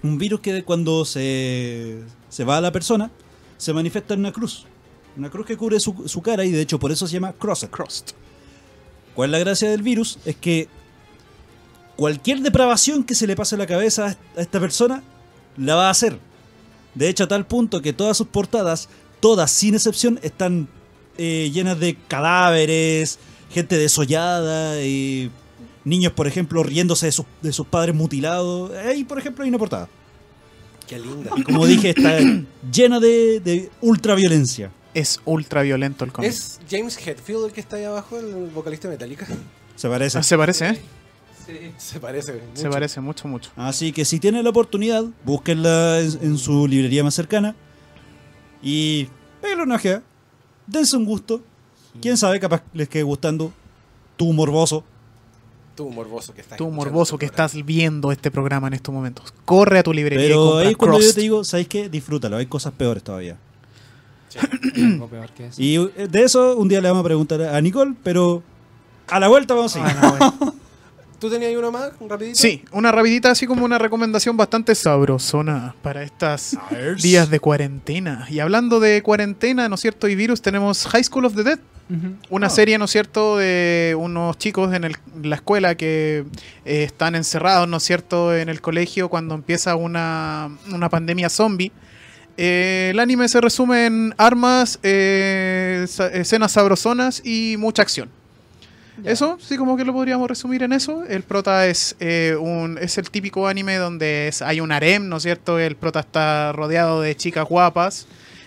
Un virus que cuando se, se va a la persona, se manifiesta en una cruz. Una cruz que cubre su, su cara y de hecho por eso se llama Crosset. Crossed. ¿Cuál es la gracia del virus? Es que cualquier depravación que se le pase a la cabeza a esta persona, la va a hacer. De hecho, a tal punto que todas sus portadas, todas sin excepción, están eh, llenas de cadáveres, gente desollada, y niños, por ejemplo, riéndose de sus, de sus padres mutilados. Ahí, por ejemplo, hay una portada. Qué linda. Y como dije, está [clears throat] llena de, de ultraviolencia. Es ultra violento el cómic. ¿Es James Hetfield el que está ahí abajo, el vocalista de Metallica? Se parece. Ah, Se parece, ¿eh? Sí. Se parece. Se mucho. parece mucho, mucho. Así que si tienen la oportunidad, búsquenla en, en su librería más cercana y pégale una ojeada, dense un gusto. Quién sabe, capaz les quede gustando tu morboso. Tú, morboso que estás. Tú, morboso, este que estás viendo este programa en estos momentos. Corre a tu librería y Pero compra ahí cuando yo Crossed. te digo, ¿sabes qué? Disfrútalo, hay cosas peores todavía. Algo peor que eso. Y eh, de eso un día le vamos a preguntar a Nicole, pero a la vuelta vamos a seguir. [laughs] ¿Tú tenías uno más, un rapidito? Sí, una rapidita, así como una recomendación bastante sabrosona para estas días de cuarentena. Y hablando de cuarentena, ¿no es cierto? Y virus, tenemos High School of the Dead. Una Ah. serie, ¿no es cierto?, de unos chicos en el- la escuela que eh, están encerrados, ¿no es cierto?, en el colegio cuando empieza una, una pandemia zombie. Eh, el anime se resume en armas, eh, escenas sabrosonas y mucha acción. Eso, sí, como que lo podríamos resumir en eso. El prota es eh, un es el típico anime donde es- hay un harem, ¿no es cierto? El prota está rodeado de chicas guapas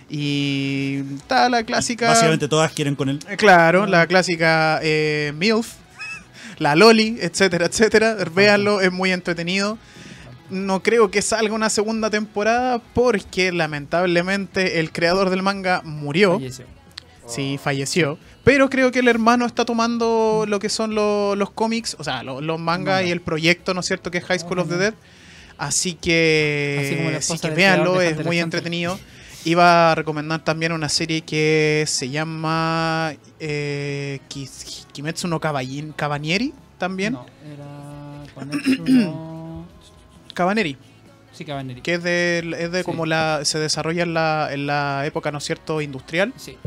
y está la clásica... Básicamente todas quieren con él. Eh, Claro, la clásica eh, MILF, [laughs] la Loli, etcétera, etcétera. Véanlo, es muy entretenido. No creo que salga una segunda temporada porque lamentablemente el creador del manga murió. Falleció. Sí, falleció. Pero creo que el hermano está tomando lo que son lo- los cómics, o sea, lo- los mangas Manga. y el proyecto, ¿no es cierto?, que es High School of the Dead. Así que, Así así que véanlo, es muy Hunter. entretenido. Iba a recomendar también una serie que se llama eh, Kimetsu no Kabayin- también. No, era. [clears throat] Kabaneri, Sí, Cabaneri. que es de, es de Sí. como la se desarrolla en la, en la época, ¿no es cierto?, industrial. Sí.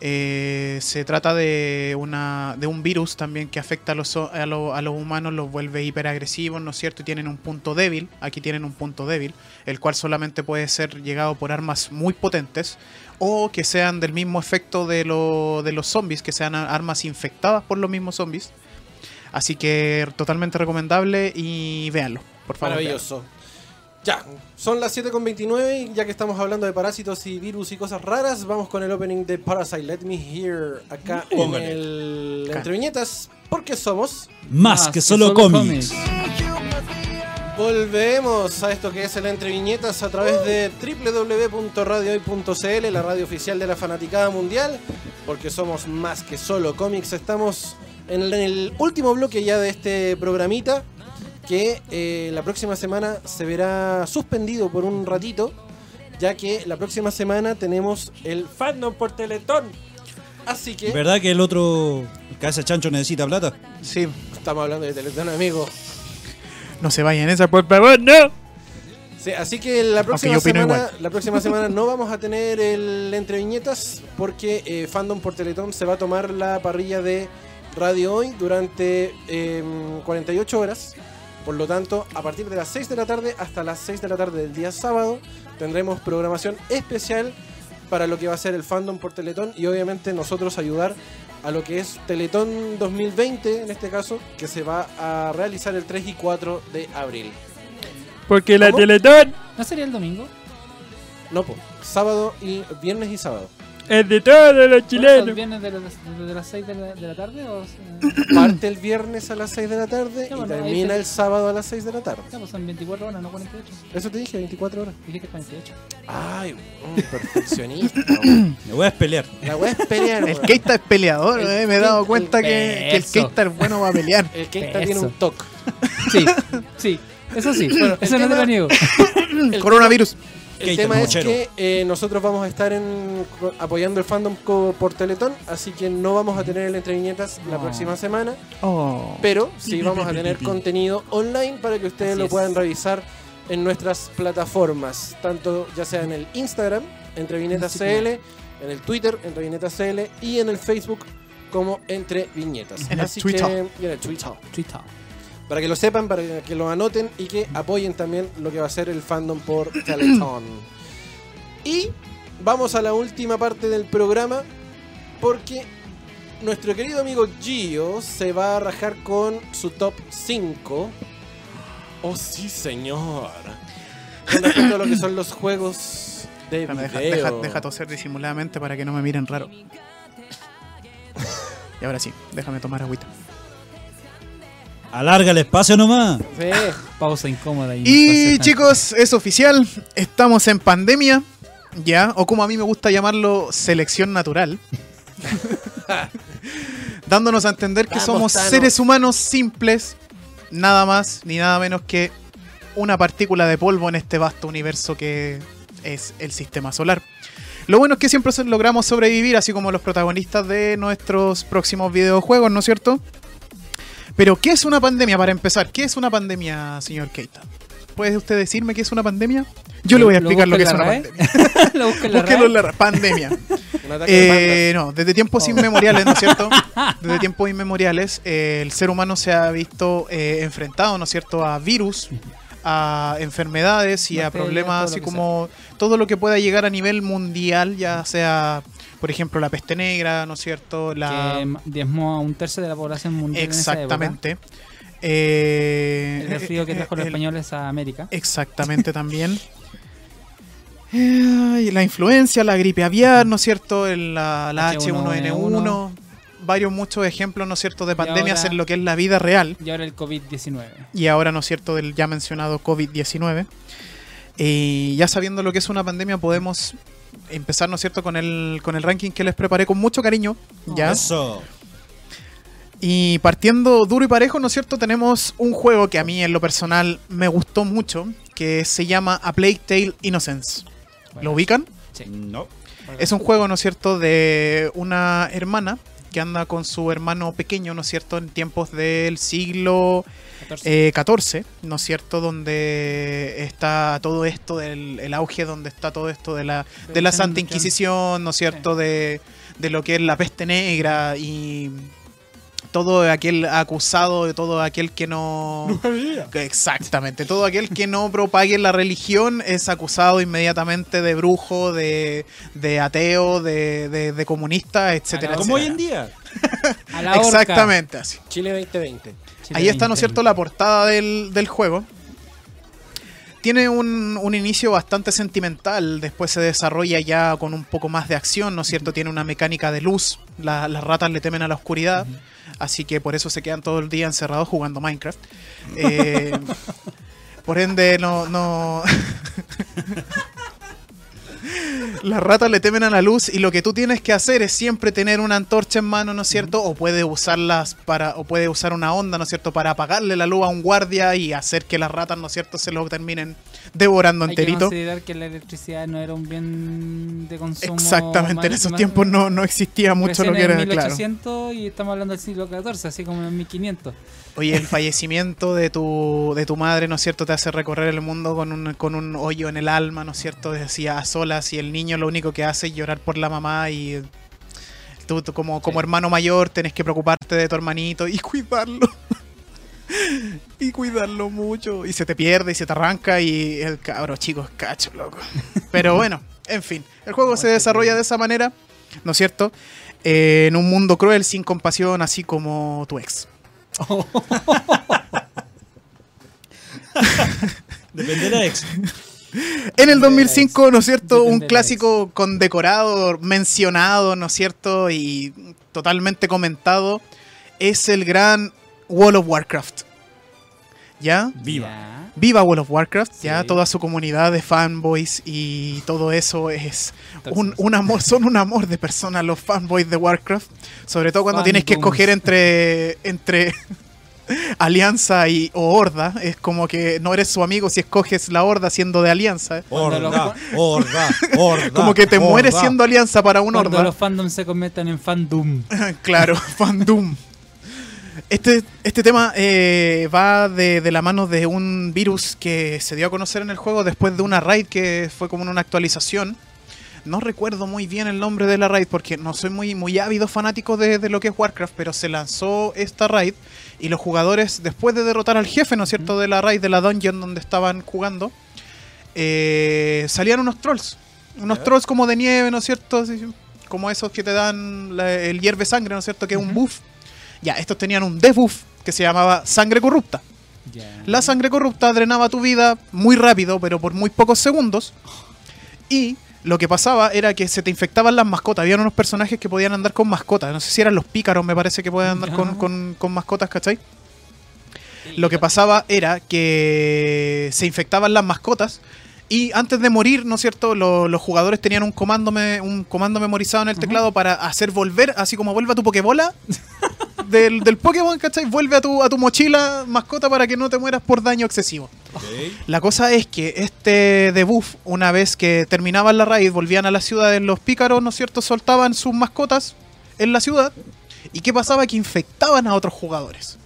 Eh, se trata de una de un virus también que afecta a los, a, a los humanos, los vuelve hiperagresivos, ¿no es cierto? Y tienen un punto débil, aquí tienen un punto débil, el cual solamente puede ser llegado por armas muy potentes o que sean del mismo efecto de, lo- de los zombies, que sean armas infectadas por los mismos zombies. Así que totalmente recomendable y véanlo, por favor. Maravilloso. Ya, son las 7.29 y ya que estamos hablando de parásitos y virus y cosas raras, vamos con el opening de Parasite Let Me Hear acá en Póngale. el Acá. Entre Viñetas, porque somos. Más que solo cómics. Volvemos a esto que es el Entre Viñetas a través de www.radiohoy.cl, la radio oficial de la fanaticada mundial, porque somos más que solo cómics. Estamos en en el último bloque ya de este programita, que eh, la próxima semana se verá suspendido por un ratito, ya que la próxima semana tenemos el fandom por Teletón. Así que ¿Verdad que el otro de chancho necesita plata? Sí, estamos hablando de Teletón, amigo. no se vayan esa, por favor, no. Sí, así que la próxima, semana, la próxima semana [laughs] no vamos a tener el entre viñetas porque eh, Fandom por Teletón se va a tomar la parrilla de Radio Hoy durante eh, 48 horas. Por lo tanto, a partir de las 6 de la tarde hasta las 6 de la tarde del día sábado tendremos programación especial para lo que va a ser el Fandom por Teletón y obviamente nosotros ayudar a lo que es Teletón 2020 en este caso, que se va a realizar el 3 y 4 de abril. Porque la Teletón ¿No sería el domingo? No, pues, sábado y viernes y sábado. Es de todos los ¿El viernes de, las- de las 6 de la, de la tarde? O sea, [coughs] Parte el viernes a las 6 de la tarde Ya, y termina te- el sábado a las 6 de la tarde. ya, pues son 24 horas, no 48. Eso te dije, 24 horas. Dije que 48. Ay, un perfeccionista. Me voy a pelear. La weá es pelear, El. Keita es peleador, El eh, me he dado cuenta que, que el. Keita es bueno para pelear. [laughs] El Keita tiene un toque. Sí, sí. Eso sí. Bueno, el eso no te lo niego. El Coronavirus. El tema el es mochero. que eh, nosotros vamos a estar en, apoyando el fandom por Teletón, así que no vamos a tener el entre viñetas la No. próxima semana, Oh. pero sí vamos a tener contenido online para que ustedes Así lo es. puedan revisar en nuestras plataformas, tanto ya sea en el Instagram, entre viñetas Sí, CL, en el Twitter, entre viñetas CL y en el Facebook como entre viñetas. En el Así Twitter. que- y en el Twitter. Twitter. Para que lo sepan, para que lo anoten y que apoyen también lo que va a ser el fandom por [clears throat] Teletón. y vamos a la última parte del programa porque nuestro querido amigo Gio se va a rajar con su top 5. Oh sí, señor. Con respecto a lo que son los juegos de deja, video. deja, deja toser disimuladamente para que no me miren raro. [laughs] Y ahora sí, déjame tomar agüita. Alarga el espacio nomás. Sí. Pausa incómoda. Y, Y chicos, es oficial, estamos en pandemia, ya, o como a mí me gusta llamarlo, selección natural. [laughs] Dándonos a entender que Vamos, somos seres humanos simples, nada más ni nada menos que una partícula de polvo en este vasto universo que es el sistema solar. Lo bueno es que siempre logramos sobrevivir, así como los protagonistas de nuestros próximos videojuegos, ¿no es cierto? Pero, ¿qué es una pandemia para empezar? ¿Qué es una pandemia, señor Keita? ¿Puede usted decirme qué es una pandemia? Yo le voy a ¿Lo explicar lo que es una la pandemia. [laughs] Lo en la Búsquelo en red. la pandemia. [laughs] Eh, no, desde tiempos Oh. inmemoriales, ¿no es cierto? [laughs] Desde tiempos inmemoriales, eh, el ser humano se ha visto eh, enfrentado, ¿no es cierto?, a virus, a enfermedades y a problemas así como todo lo que pueda llegar a nivel mundial, ya sea, por ejemplo, la peste negra, ¿no es cierto? La... Que diezmó a un tercio de la población mundial. en esa época. Exactamente. Eh, El resfrío que eh, trajo los el- españoles a América. Exactamente también. [laughs] Eh, la influencia, la gripe aviar, ¿no es cierto? El- la, la H1N1, H1N1. varios muchos ejemplos, ¿no es cierto?, de pandemias ahora- en lo que es la vida real. Y ahora el COVID-19. Y ahora, ¿no es cierto?, del ya mencionado COVID-19. Y ya sabiendo lo que es una pandemia, podemos empezar, ¿no es cierto?, con el, con el ranking que les preparé con mucho cariño. ¿ya? Eso. Y partiendo duro y parejo, ¿no es cierto? Tenemos un juego que a mí en lo personal me gustó mucho, que se llama A Plague Tale Innocence. ¿Lo ubican? Sí. No. Es un juego, ¿no es cierto?, de una hermana que anda con su hermano pequeño, ¿no es cierto?, en tiempos del siglo 14. eh, 14, ¿no es cierto? Donde está todo esto del el auge, donde está todo esto de la, de la Santa Inquisición, ¿no es cierto? De, de lo que es la peste negra y todo aquel acusado de todo aquel que no... Exactamente, todo aquel que no propague la religión es acusado inmediatamente de brujo, de, de ateo, de, de, de comunista, etcétera. Como hoy en día. [laughs] A la horca. Exactamente así. Chile 2020. Ahí está, ¿no 20. es cierto?, la portada del, del juego. Tiene un, un inicio bastante sentimental, después se desarrolla ya con un poco más de acción, ¿no es cierto? Tiene una mecánica de luz, la- las ratas le temen a la oscuridad, así que por eso se quedan todo el día encerrados jugando Minecraft. Eh, [laughs] por ende, no... no... [laughs] Las ratas le temen a la luz y lo que tú tienes que hacer es siempre tener una antorcha en mano, ¿no es cierto? O puedes usarlas para, o puedes usar una onda, ¿no es cierto? Para apagarle la luz a un guardia y hacer que las ratas, ¿no es cierto? Se lo terminen devorando Hay que enterito. considerar que la electricidad no era un bien de consumo. Exactamente, en esos más- tiempos no, no existía mucho lo que en era, claro. 1800 y estamos hablando del siglo XIV, así como en 1500. Oye, el fallecimiento de tu, de tu madre, ¿no es cierto? Te hace recorrer el mundo con un, con un hoyo en el alma, ¿no es cierto? Decía a solas y el niño lo único que hace es llorar por la mamá y tú, tú como, como Sí. hermano mayor tenés que preocuparte de tu hermanito y cuidarlo. [laughs] y cuidarlo mucho. Y se te pierde y se te arranca y el cabro chico es cacho, loco. Pero bueno, en fin, el juego se desarrolla de esa manera, ¿no es cierto? Eh, en un mundo cruel, sin compasión, así como tu ex. [laughs] Depende de la ex. En el 2005, ¿no es cierto? Depende Un clásico condecorado, mencionado, ¿no es cierto? Y totalmente comentado. Es el gran World of Warcraft. ¿Ya? Viva. Viva World of Warcraft, ya toda su comunidad de fanboys y todo eso es un, amor, son un amor de personas los fanboys de Warcraft, sobre todo cuando Fan tienes que booms. escoger entre entre [laughs] alianza y, o horda. Es como que no eres su amigo si escoges la horda siendo de alianza. Cuando Horda, [laughs] horda, horda. Como que te horda. mueres siendo alianza para un Cuando horda. los fandoms se conviertan en fandom. [laughs] claro, fandom. Este, este tema eh, va de, de la mano de un virus que se dio a conocer en el juego después de una raid que fue como una actualización. No recuerdo muy bien el nombre de la raid porque no soy muy, muy ávido fanático de, de lo que es Warcraft, pero se lanzó esta raid y los jugadores, después de derrotar al jefe, ¿no es cierto?, de la raid, de la dungeon donde estaban jugando, eh, salían unos trolls. Unos trolls como de nieve, ¿no es cierto? Como esos que te dan la- el hierve sangre, ¿no es cierto?, que es un Ujú. buff. Ya, estos tenían un debuff que se llamaba sangre corrupta. La sangre corrupta drenaba tu vida muy rápido, pero por muy pocos segundos. Y lo que pasaba era que se te infectaban las mascotas. Habían unos personajes que podían andar con mascotas. No sé si eran los pícaros, me parece que podían andar con, con- con mascotas, ¿cachai? Lo que pasaba era que se infectaban las mascotas. Y antes de morir, ¿no es cierto? Lo- los jugadores tenían un comando, me- un comando memorizado en el teclado para hacer volver, así como vuelve a tu Pokébola [laughs] del, del Pokémon, ¿cachai? Vuelve a tu, a tu mochila mascota para que no te mueras por daño excesivo. La cosa es que este debuff, una vez que terminaban la raid, volvían a la ciudad, los pícaros, ¿no es cierto?, soltaban sus mascotas en la ciudad. ¿Y qué pasaba? Que infectaban a otros jugadores.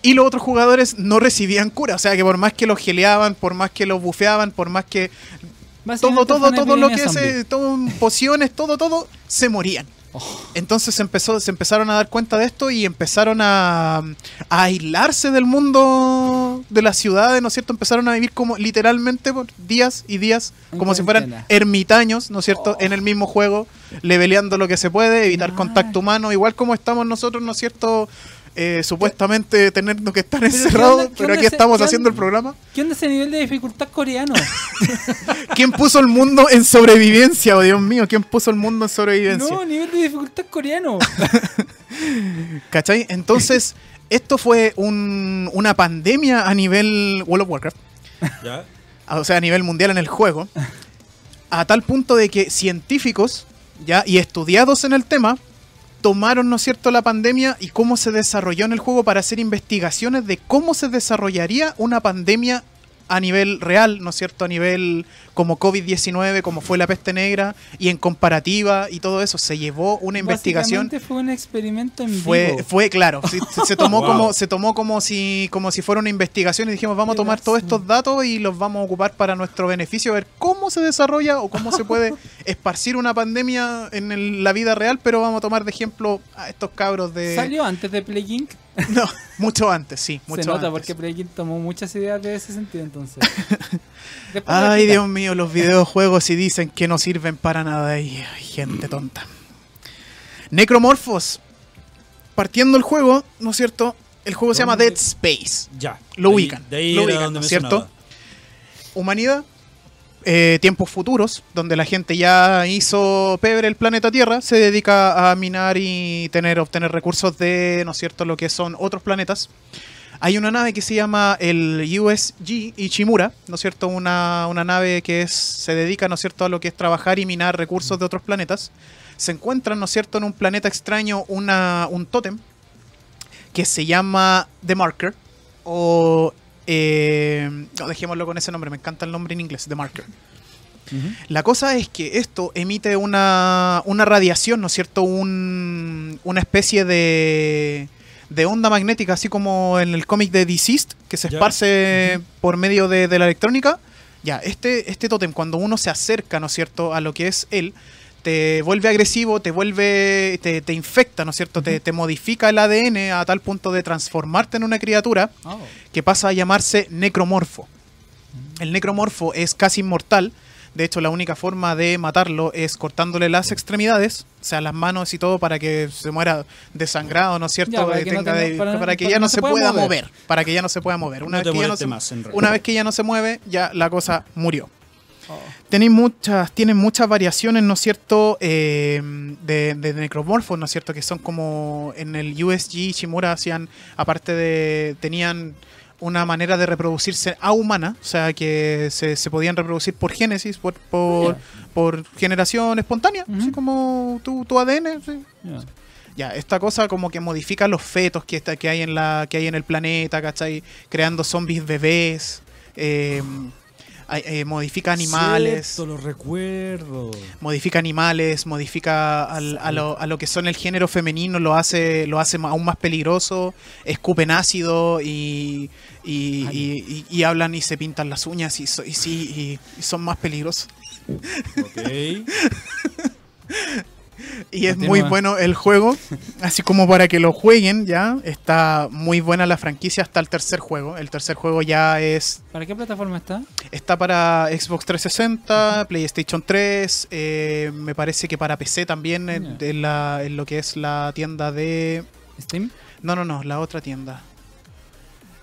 Y los otros jugadores no recibían cura. O sea que por más que los geleaban, por más que los bufeaban, por más que todo, todo, todo lo que eh, todo, pociones, todo, todo, se morían. Entonces se empezó, se empezaron a dar cuenta de esto y empezaron a, a aislarse del mundo de las ciudades, ¿no es cierto? Empezaron a vivir como literalmente por días y días, como si fueran ermitaños, ¿no es cierto? Oh. En el mismo juego, leveleando lo que se puede, evitar Ah. contacto humano, igual como estamos nosotros, ¿no es cierto? Eh, supuestamente tenernos que estar ¿qué encerrados, pero aquí ese- estamos haciendo el programa. ¿Qué onda ese nivel de dificultad coreano? [laughs] ¿Quién puso el mundo en sobrevivencia? Oh, Dios mío, ¿quién puso el mundo en sobrevivencia? no, nivel de dificultad coreano. [laughs] ¿Cachai? Entonces, esto fue un- una pandemia a nivel World of Warcraft, Ya. o sea, a nivel mundial en el juego, a tal punto de que científicos ya y estudiados en el tema tomaron, ¿no es cierto?, la pandemia y cómo se desarrolló en el juego para hacer investigaciones de cómo se desarrollaría una pandemia a nivel real, ¿no es cierto?, a nivel como COVID-19, como fue la peste negra, y en comparativa y todo eso. Se llevó una investigación Básicamente fue un experimento en fue, vivo. fue claro, se, se tomó [laughs] Wow. como se tomó como si como si fuera una investigación y dijimos vamos a tomar todos estos datos y los vamos a ocupar para nuestro beneficio, a ver cómo se desarrolla o cómo se puede [laughs] esparcir una pandemia en el- la vida real, pero vamos a tomar de ejemplo a estos cabros de ¿Salió antes de Plague Inc? [laughs] no, mucho antes, sí, Se mucho nota antes. porque Inc tomó muchas ideas de ese sentido entonces. [laughs] Después Ay. Dios mío, los videojuegos y dicen que no sirven para nada y gente [clears throat] tonta. Necromorphos. Partiendo el juego, ¿no es cierto? El juego se llama. Dead Space. Ya. Lo ubican, De ahí lo ubican, ¿no es cierto? Humanidad, eh, tiempos futuros, donde la gente ya hizo pebre el planeta Tierra, se dedica a minar y tener, obtener recursos de, ¿no es cierto?, lo que son otros planetas. Hay una nave que se llama el USG Ichimura, ¿no es cierto? Una, una nave que se dedica, ¿no es cierto?, a lo que es trabajar y minar recursos de otros planetas. Se encuentran, ¿no es cierto?, en un planeta extraño una, un tótem que se llama The Marker o eh, no, dejémoslo con ese nombre, me encanta el nombre en inglés, The Marker. La cosa es que esto emite una, una radiación, ¿no es cierto? Un- una especie de, de onda magnética, así como en el cómic de Deceased, que se esparce por medio de, de la electrónica. Ya, este, este tótem, cuando uno se acerca, ¿no es cierto?, a lo que es él, te vuelve agresivo, te vuelve, te, te infecta, ¿no es cierto? Te, te modifica el ADN a tal punto de transformarte en una criatura Oh. que pasa a llamarse necromorfo. El necromorfo es casi inmortal. De hecho, la única forma de matarlo es cortándole las extremidades, o sea, las manos y todo, para que se muera desangrado, ¿no es cierto? Ya, para Que que no tenga tenga- de- para- para, que para ya no se pueda mover. mover. Para que ya no se pueda mover. Una, No te vez, que ya no moleste se, más, en realidad. una vez que ya no se mueve, ya la cosa murió. Oh. Tenéis muchas, tienen muchas variaciones, ¿no es cierto? Eh, de, de necromorfos, ¿no es cierto? Que son como en el USG Shimura hacían, aparte de, tenían una manera de reproducirse a humana, o sea, que se, se podían reproducir por génesis, por, por, generación espontánea, así como tu, tu ADN. sí. Ya. Ya, esta cosa como que modifica los fetos que, está, que, hay, en la, que hay en el planeta, ¿cachai? Creando zombies bebés. eh, eh, modifica animales. Cierto, lo recuerdo. modifica animales, modifica al- a, lo, a lo que son el género femenino, lo hace, lo hace aún más peligroso, escupen ácido y, y, y- y- y hablan y se pintan las uñas y, so- y sí, y- y son más peligrosos. Ok. [laughs] Y es Continúa. muy bueno el juego, así como para que lo jueguen ya. Está muy buena la franquicia hasta el tercer juego. El tercer juego ya es ¿Para qué plataforma está? está para Xbox 360, PlayStation 3, eh, me parece que para PC también en, la- en lo que es la tienda de ¿Steam? No, no, no, la otra tienda.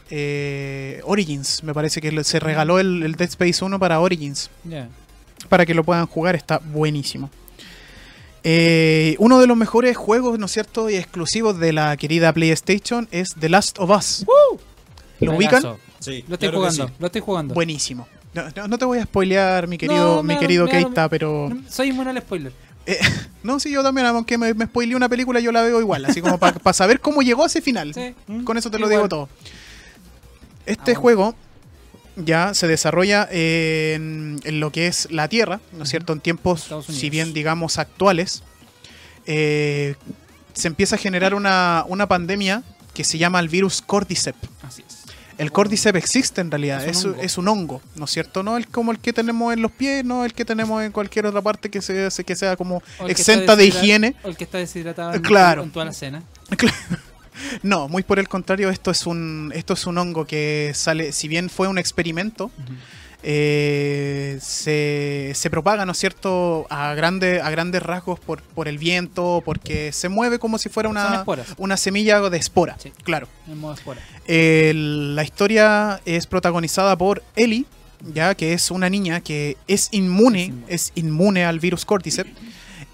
Eh, Origins, me parece que se regaló el, el Dead Space 1 para Origins. Para que lo puedan jugar, está buenísimo. Eh, uno de los mejores juegos, ¿no es cierto? Y exclusivos de la querida PlayStation es The Last of Us. ¿Lo ubican? Sí, Lo estoy claro jugando, sí. lo estoy jugando. Buenísimo. No, no- no te voy a spoilear, mi querido, No, mi querido Keita, pero... Soy inmune al spoiler. Eh, [laughs] no, sí, yo también, aunque me, me spoileé una película, yo la veo igual, así como para saber cómo llegó a ese final. Sí. Con eso te lo digo todo. Este Ah, bueno. juego ya se desarrolla en, en lo que es la Tierra, ¿no es cierto? En tiempos, si bien digamos actuales, eh, se empieza a generar una, una pandemia que se llama el virus Cordyceps. Así es. El Cordyceps existe en realidad, Es es un es un hongo, ¿no es cierto? No el como el que tenemos en los pies, no el que tenemos en cualquier otra parte que sea, que sea como exenta de higiene. O el que está deshidratado Claro. en toda la cena. [laughs] No, muy por el contrario, esto es un esto es un hongo que sale, si bien fue un experimento, eh, se, se propaga, ¿no es cierto?, a, grande, a grandes rasgos por, por el viento, porque se mueve como si fuera una, una semilla de espora, Sí. claro. En modo espora. El- la historia es protagonizada por Ellie, ya que es una niña que es inmune, Es inmune. es inmune al virus Cordyceps.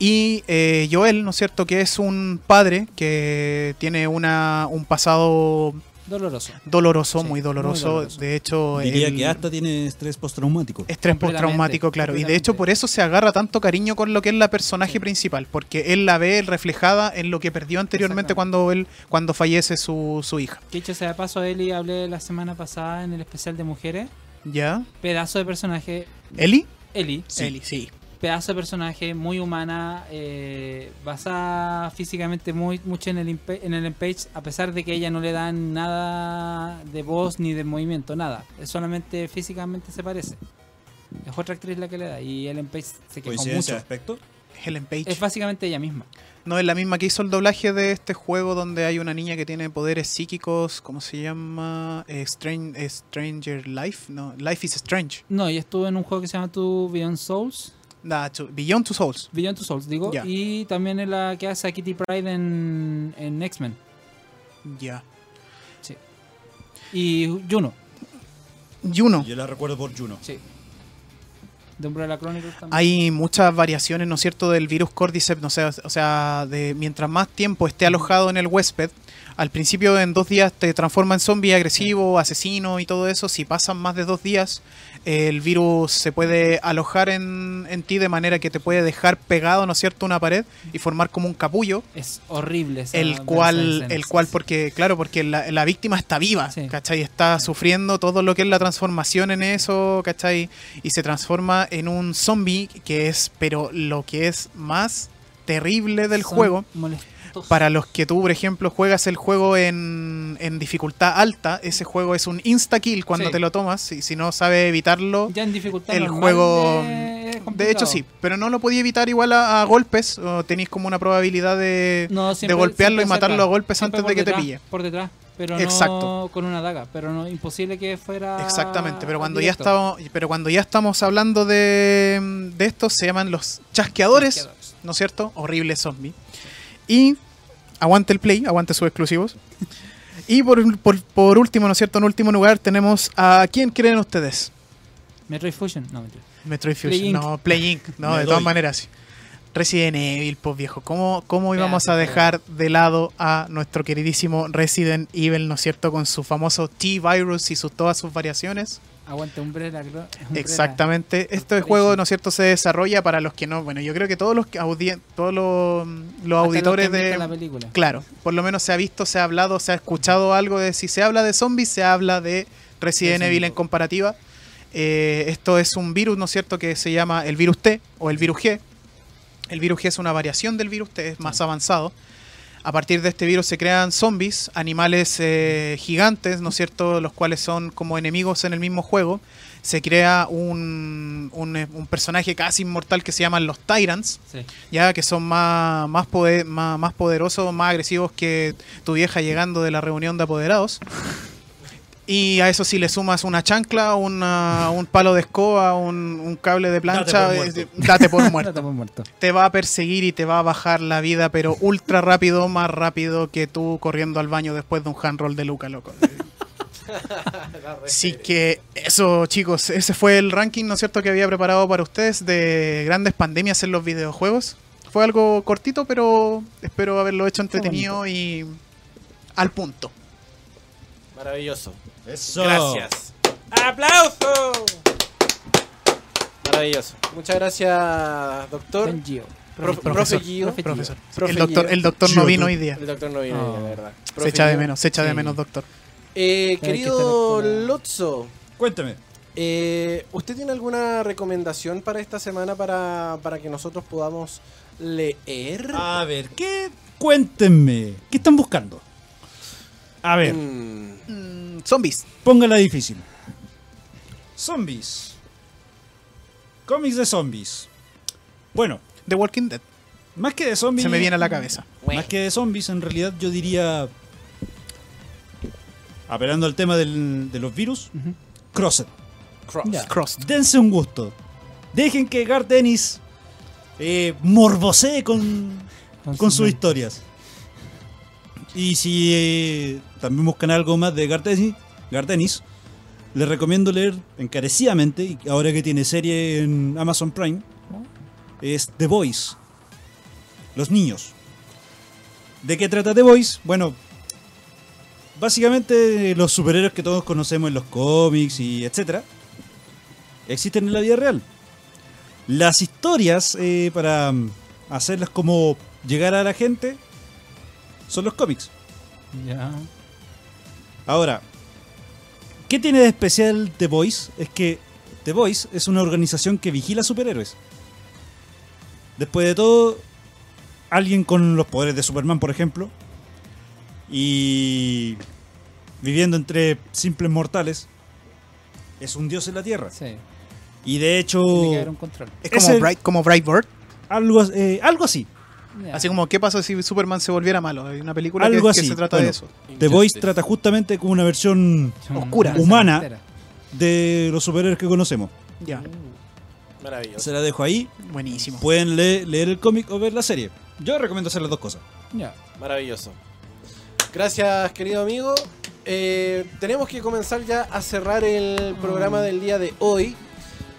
Y eh, Joel, ¿no es cierto?, que es un padre que tiene una, un pasado Doloroso. doloroso, Sí, muy, doloroso. muy doloroso. De hecho, Diría él- que hasta tiene estrés postraumático. Estrés postraumático, claro. Y de hecho por eso se agarra tanto cariño con lo que es la personaje Sí. principal, porque él la ve reflejada en lo que perdió anteriormente cuando él cuando fallece su, su hija. Que dicho sea de paso, Eli hablé la semana pasada en el especial de mujeres. ¿Ya? Pedazo de personaje. ¿Eli? Eli. Eli, sí. Pedazo de personaje muy humana, eh, basada físicamente muy mucho en el, en el Page, a pesar de que ella no le dan nada de voz ni de movimiento, nada. Es solamente físicamente se parece. Es otra actriz la que le da y Ellen Page se quejó ¿Coincidencia de mucho. aspecto? Helen Page. Es básicamente ella misma. No es la misma que hizo el doblaje de este juego donde hay una niña que tiene poderes psíquicos, ¿cómo se llama? Eh, Stran- eh, Stranger Life, no, Life is Strange. No, y estuvo en un juego que se llama Tu Beyond Souls. Beyond Two Souls. Beyond Two Souls, digo. Ya. Y también en la que hace a Kitty Pride en, en X-Men. Ya. Y Juno, Juno. Yo la recuerdo por Juno. sí. De Umbrella Chronicles también. Hay muchas variaciones, ¿no es cierto?, del virus Cordyceps, no sé, o sea, de mientras más tiempo esté alojado en el huésped, al principio en dos días te transforma en zombie agresivo, asesino y todo eso. Si pasan más de dos días, el virus se puede alojar en, en ti de manera que te puede dejar pegado, ¿no es cierto?, una pared y formar como un capullo. Es horrible El cual, el cual porque, claro, porque la, la víctima está viva, Sí. ¿cachai? Está sufriendo todo lo que es la transformación en eso, ¿cachai? Y se transforma en un zombie que es, pero lo que es más terrible del Son juego, molestos. Para los que tú, por ejemplo, juegas el juego en, en dificultad alta, ese juego es un insta-kill cuando Sí. te lo tomas, y si no sabe evitarlo... Ya en dificultad el juego- de- hecho sí, pero no lo podía evitar igual a, a golpes, o tenéis como una probabilidad de, No, de siempre- golpearlo y matarlo cerca. a golpes Siempre antes de que te pille. Por detrás, pero Exacto. no con una daga. Pero no imposible que fuera. Exactamente, pero cuando directo. ya estamos, pero cuando ya estamos hablando de, de esto, se llaman los chasqueadores, Chasqueadores. ¿no es cierto? Horrible zombie. Y aguante el play, aguante sus exclusivos. Y por, por, por último, ¿no es cierto? En último lugar tenemos a ¿quién creen ustedes? Metroid Fusion. No. Metroid Play Fusion. Inc. No, Play Inc. No, Me de todas maneras. Resident Evil, pues viejo. ¿Cómo, cómo íbamos a de dejar de lado a nuestro queridísimo Resident Evil, ¿no es cierto? Con su famoso T-Virus y sus, todas sus variaciones. Aguante Umbrella. Umbrella. Exactamente. Este Corporation. juego, ¿no es cierto?, se desarrolla para los que no. Bueno, yo creo que todos los todos los, los Hasta los auditores de. la película. Claro, por lo menos se ha visto, se ha hablado, se ha escuchado algo de. Si se habla de zombies, se habla de Resident Evil en comparativa. Eh, esto es un virus, ¿no es cierto?, que se llama el virus T o el virus G. El virus G es una variación del virus T, es más avanzado. A partir de este virus se crean zombies, animales eh, gigantes, ¿no es cierto?, los cuales son como enemigos en el mismo juego. Se crea un, un, eh, un personaje casi inmortal que se llaman los Tyrants, Sí. ya que son más, más, poder- más, más poderosos, más agresivos que tu vieja llegando de la reunión de apoderados. Y a eso si le sumas una chancla, una- un palo de escoba, un, un cable de plancha, Date por eh, [laughs] muerto. date por Muerto. Te va a perseguir y te va a bajar la vida, pero ultra rápido, más rápido que tú corriendo al baño después de un handroll de Luca, loco. [laughs] Así que eso, chicos, ese fue el ranking, ¿no es cierto?, que había preparado para ustedes de grandes pandemias en los videojuegos. Fue algo cortito, pero espero haberlo hecho entretenido y al punto. Maravilloso. Eso. Gracias. ¡Aplauso! Maravilloso. Muchas gracias, doctor. Gio. Profe, Profesor, profe Gio. profe Gio. Profesor. Profe el doctor, Gio. el doctor no vino hoy día. El doctor no viene, Oh. la verdad. Se echa de menos, se echa de menos, doctor. Eh, querido Lotso, Cuéntame. eh, ¿usted tiene alguna recomendación para esta semana para, para que nosotros podamos leer? A ver, ¿qué? Cuéntenme. ¿Qué están buscando? A ver, Mm, Mm, zombies. póngala difícil. Zombies. Cómics de zombies. Bueno, The Walking Dead. más que de zombies. Se me viene a la cabeza. Más que de zombies, en realidad yo diría. Apelando al tema del- de los virus, Ujú. Crossed. Cross. Crossed. Dense un gusto. Dejen que Garth Dennis eh, morbosee con, Con con sus historias. Y si eh, también buscan algo más de Garth Dennis, les recomiendo leer encarecidamente, y ahora que tiene serie en Amazon Prime, es The Boys. Los niños. ¿De qué trata The Boys? Bueno, básicamente los superhéroes que todos conocemos en los cómics y etcétera existen en la vida real. Las historias eh, para hacerlas como llegar a la gente son los cómics. Ya. Ahora, ¿qué tiene de especial The Voice? Es que The Voice es una organización que vigila superhéroes. Después de todo, alguien con los poderes de Superman, por ejemplo, y viviendo entre simples mortales, es un dios en la Tierra. Sí. Y de hecho, Tiene que haber un control. Es como, Bright, como Brightburn. algo, eh, algo así. Así como, ¿qué pasa si Superman se volviera malo? Hay una película que, Algo que así. se trata Bueno. de eso. The Voice trata justamente como una versión oscura. Humana. de los superhéroes que conocemos. Ya, Maravilloso. Se la dejo ahí. buenísimo. Pueden le- leer el cómic o ver la serie. Yo recomiendo hacer las dos cosas. Ya. Maravilloso. Gracias, querido amigo. Eh, tenemos que comenzar ya a cerrar el programa del día de hoy.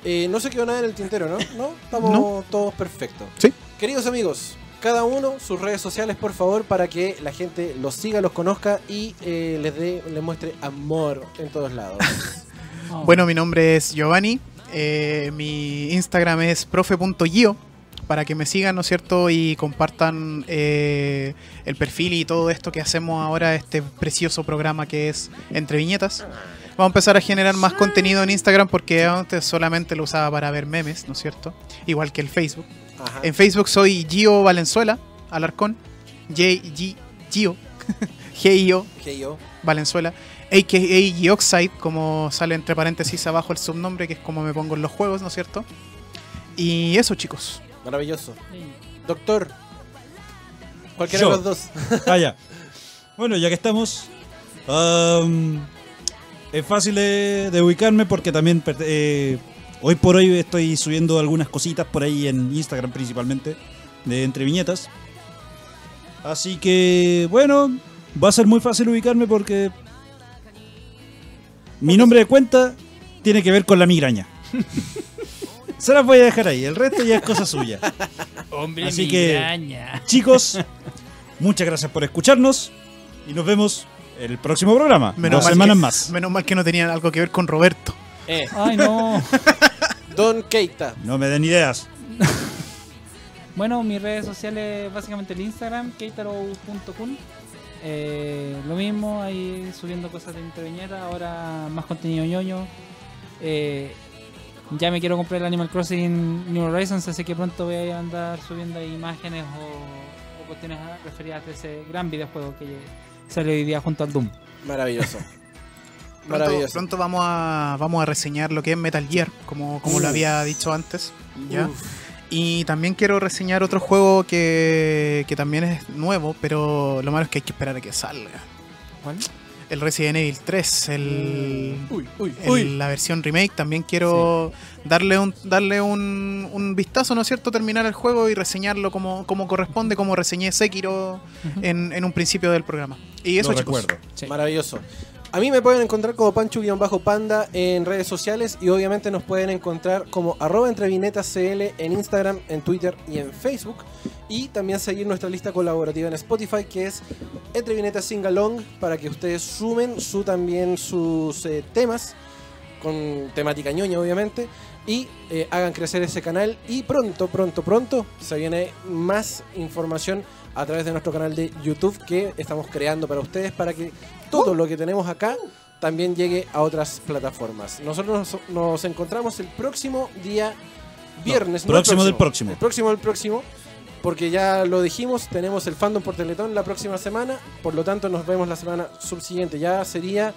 Eh, no se quedó nada en el tintero, ¿no? ¿No? Estamos No. todos perfectos. Sí. Queridos amigos, cada uno sus redes sociales, por favor, para que la gente los siga, los conozca y eh, les dé, les muestre amor en todos lados. [laughs] Oh. Bueno, mi nombre es Giovanni. eh, mi Instagram es profe.gio para que me sigan, ¿no es cierto? Y compartan eh, el perfil y todo esto que hacemos ahora, este precioso programa que es Entre Viñetas. Vamos a empezar a generar más contenido en Instagram porque antes solamente lo usaba para ver memes, ¿no es cierto? Igual que el Facebook. Ajá. En Facebook soy Gio Valenzuela, Alarcón. J G Gio. [laughs] G-I-O yo. Valenzuela, a.k.a. Geoxide, como sale entre paréntesis abajo el subnombre, que es como me pongo en los juegos, ¿no es cierto? Y eso, chicos. Maravilloso. Doctor. Cualquiera Yo. de los dos. [laughs] Ah, ya. Bueno, ya que estamos. am, es fácil de, de ubicarme porque también eh, hoy por hoy estoy subiendo algunas cositas por ahí en Instagram principalmente. De entre viñetas. Así que, bueno, va a ser muy fácil ubicarme porque. Mi nombre de cuenta tiene que ver con la migraña. [laughs] Se las voy a dejar ahí, el resto ya es cosa suya. Hombre, Así que-. Chicos, muchas gracias por escucharnos y nos vemos el próximo programa. Menos dos mal semanas que, más. Menos mal que no tenían algo que ver con Roberto. Eh, Ay, no. [laughs] Don Keita. No me den ideas. [laughs] Bueno, mis redes sociales, básicamente el Instagram, keitaro.kun. Eh, lo mismo, ahí subiendo cosas de Interviñera, ahora más contenido ñoño. Eh, ya me quiero comprar el Animal Crossing New Horizons, así que pronto voy a andar subiendo ahí imágenes o, o cuestiones referidas a ese gran videojuego que salió hoy día junto al Doom. Maravilloso. Pronto, Maravilloso. pronto vamos a vamos a reseñar lo que es Metal Gear, como, como lo había dicho antes. ¿ya? Y también quiero reseñar otro juego que, que también es nuevo, pero lo malo es que hay que esperar a que salga. ¿Cuál? El Resident Evil 3, el, Uy, uy, el- uy. la versión remake. También quiero darle un darle un, un vistazo, ¿no es cierto? Terminar el juego y reseñarlo como, como corresponde, como reseñé Sekiro en, en un principio del programa. Y eso, Lo chicos. recuerdo. Sí. Maravilloso. A mí me pueden encontrar como Pancho-Panda en redes sociales y obviamente nos pueden encontrar como arroba entrevinetascl en Instagram, en Twitter y en Facebook. Y también seguir nuestra lista colaborativa en Spotify que es Entrevinetas Singalong para que ustedes sumen su, también sus eh, temas con temática ñoña obviamente y eh, hagan crecer ese canal y pronto, pronto, pronto se viene más información a través de nuestro canal de YouTube que estamos creando para ustedes para que todo lo que tenemos acá también llegue a otras plataformas. Nosotros nos, nos encontramos el próximo día viernes. No, el próximo del próximo. El próximo del próximo. Porque ya lo dijimos, tenemos el fandom por Teletón la próxima semana. Por lo tanto, nos vemos la semana subsiguiente. Ya sería,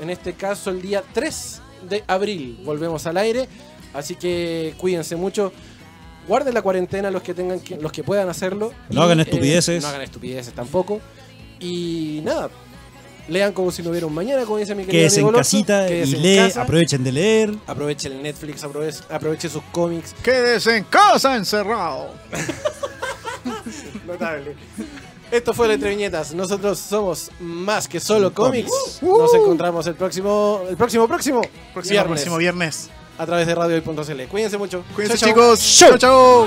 en este caso, el día 3 de abril. Volvemos al aire. Así que cuídense mucho. Guarden la cuarentena los que tengan que, los que puedan hacerlo. No hagan estupideces. no hagan estupideces tampoco. Y nada. Lean como si no hubiera un mañana, como dice mi querido Quédese en amigo Lotso. casita y en lee, casa. aprovechen de leer. Aproveche el Netflix, aproveche, aproveche sus cómics. [laughs] Quédese en casa encerrado. Notable. Esto fue la Entre Viñetas. Nosotros somos más que solo cómics. Nos encontramos el próximo, el próximo, próximo, Próximo, viernes próximo viernes a través de radio.cl. Cuídense mucho. Cuídense chau, chau. chicos. chao. chao.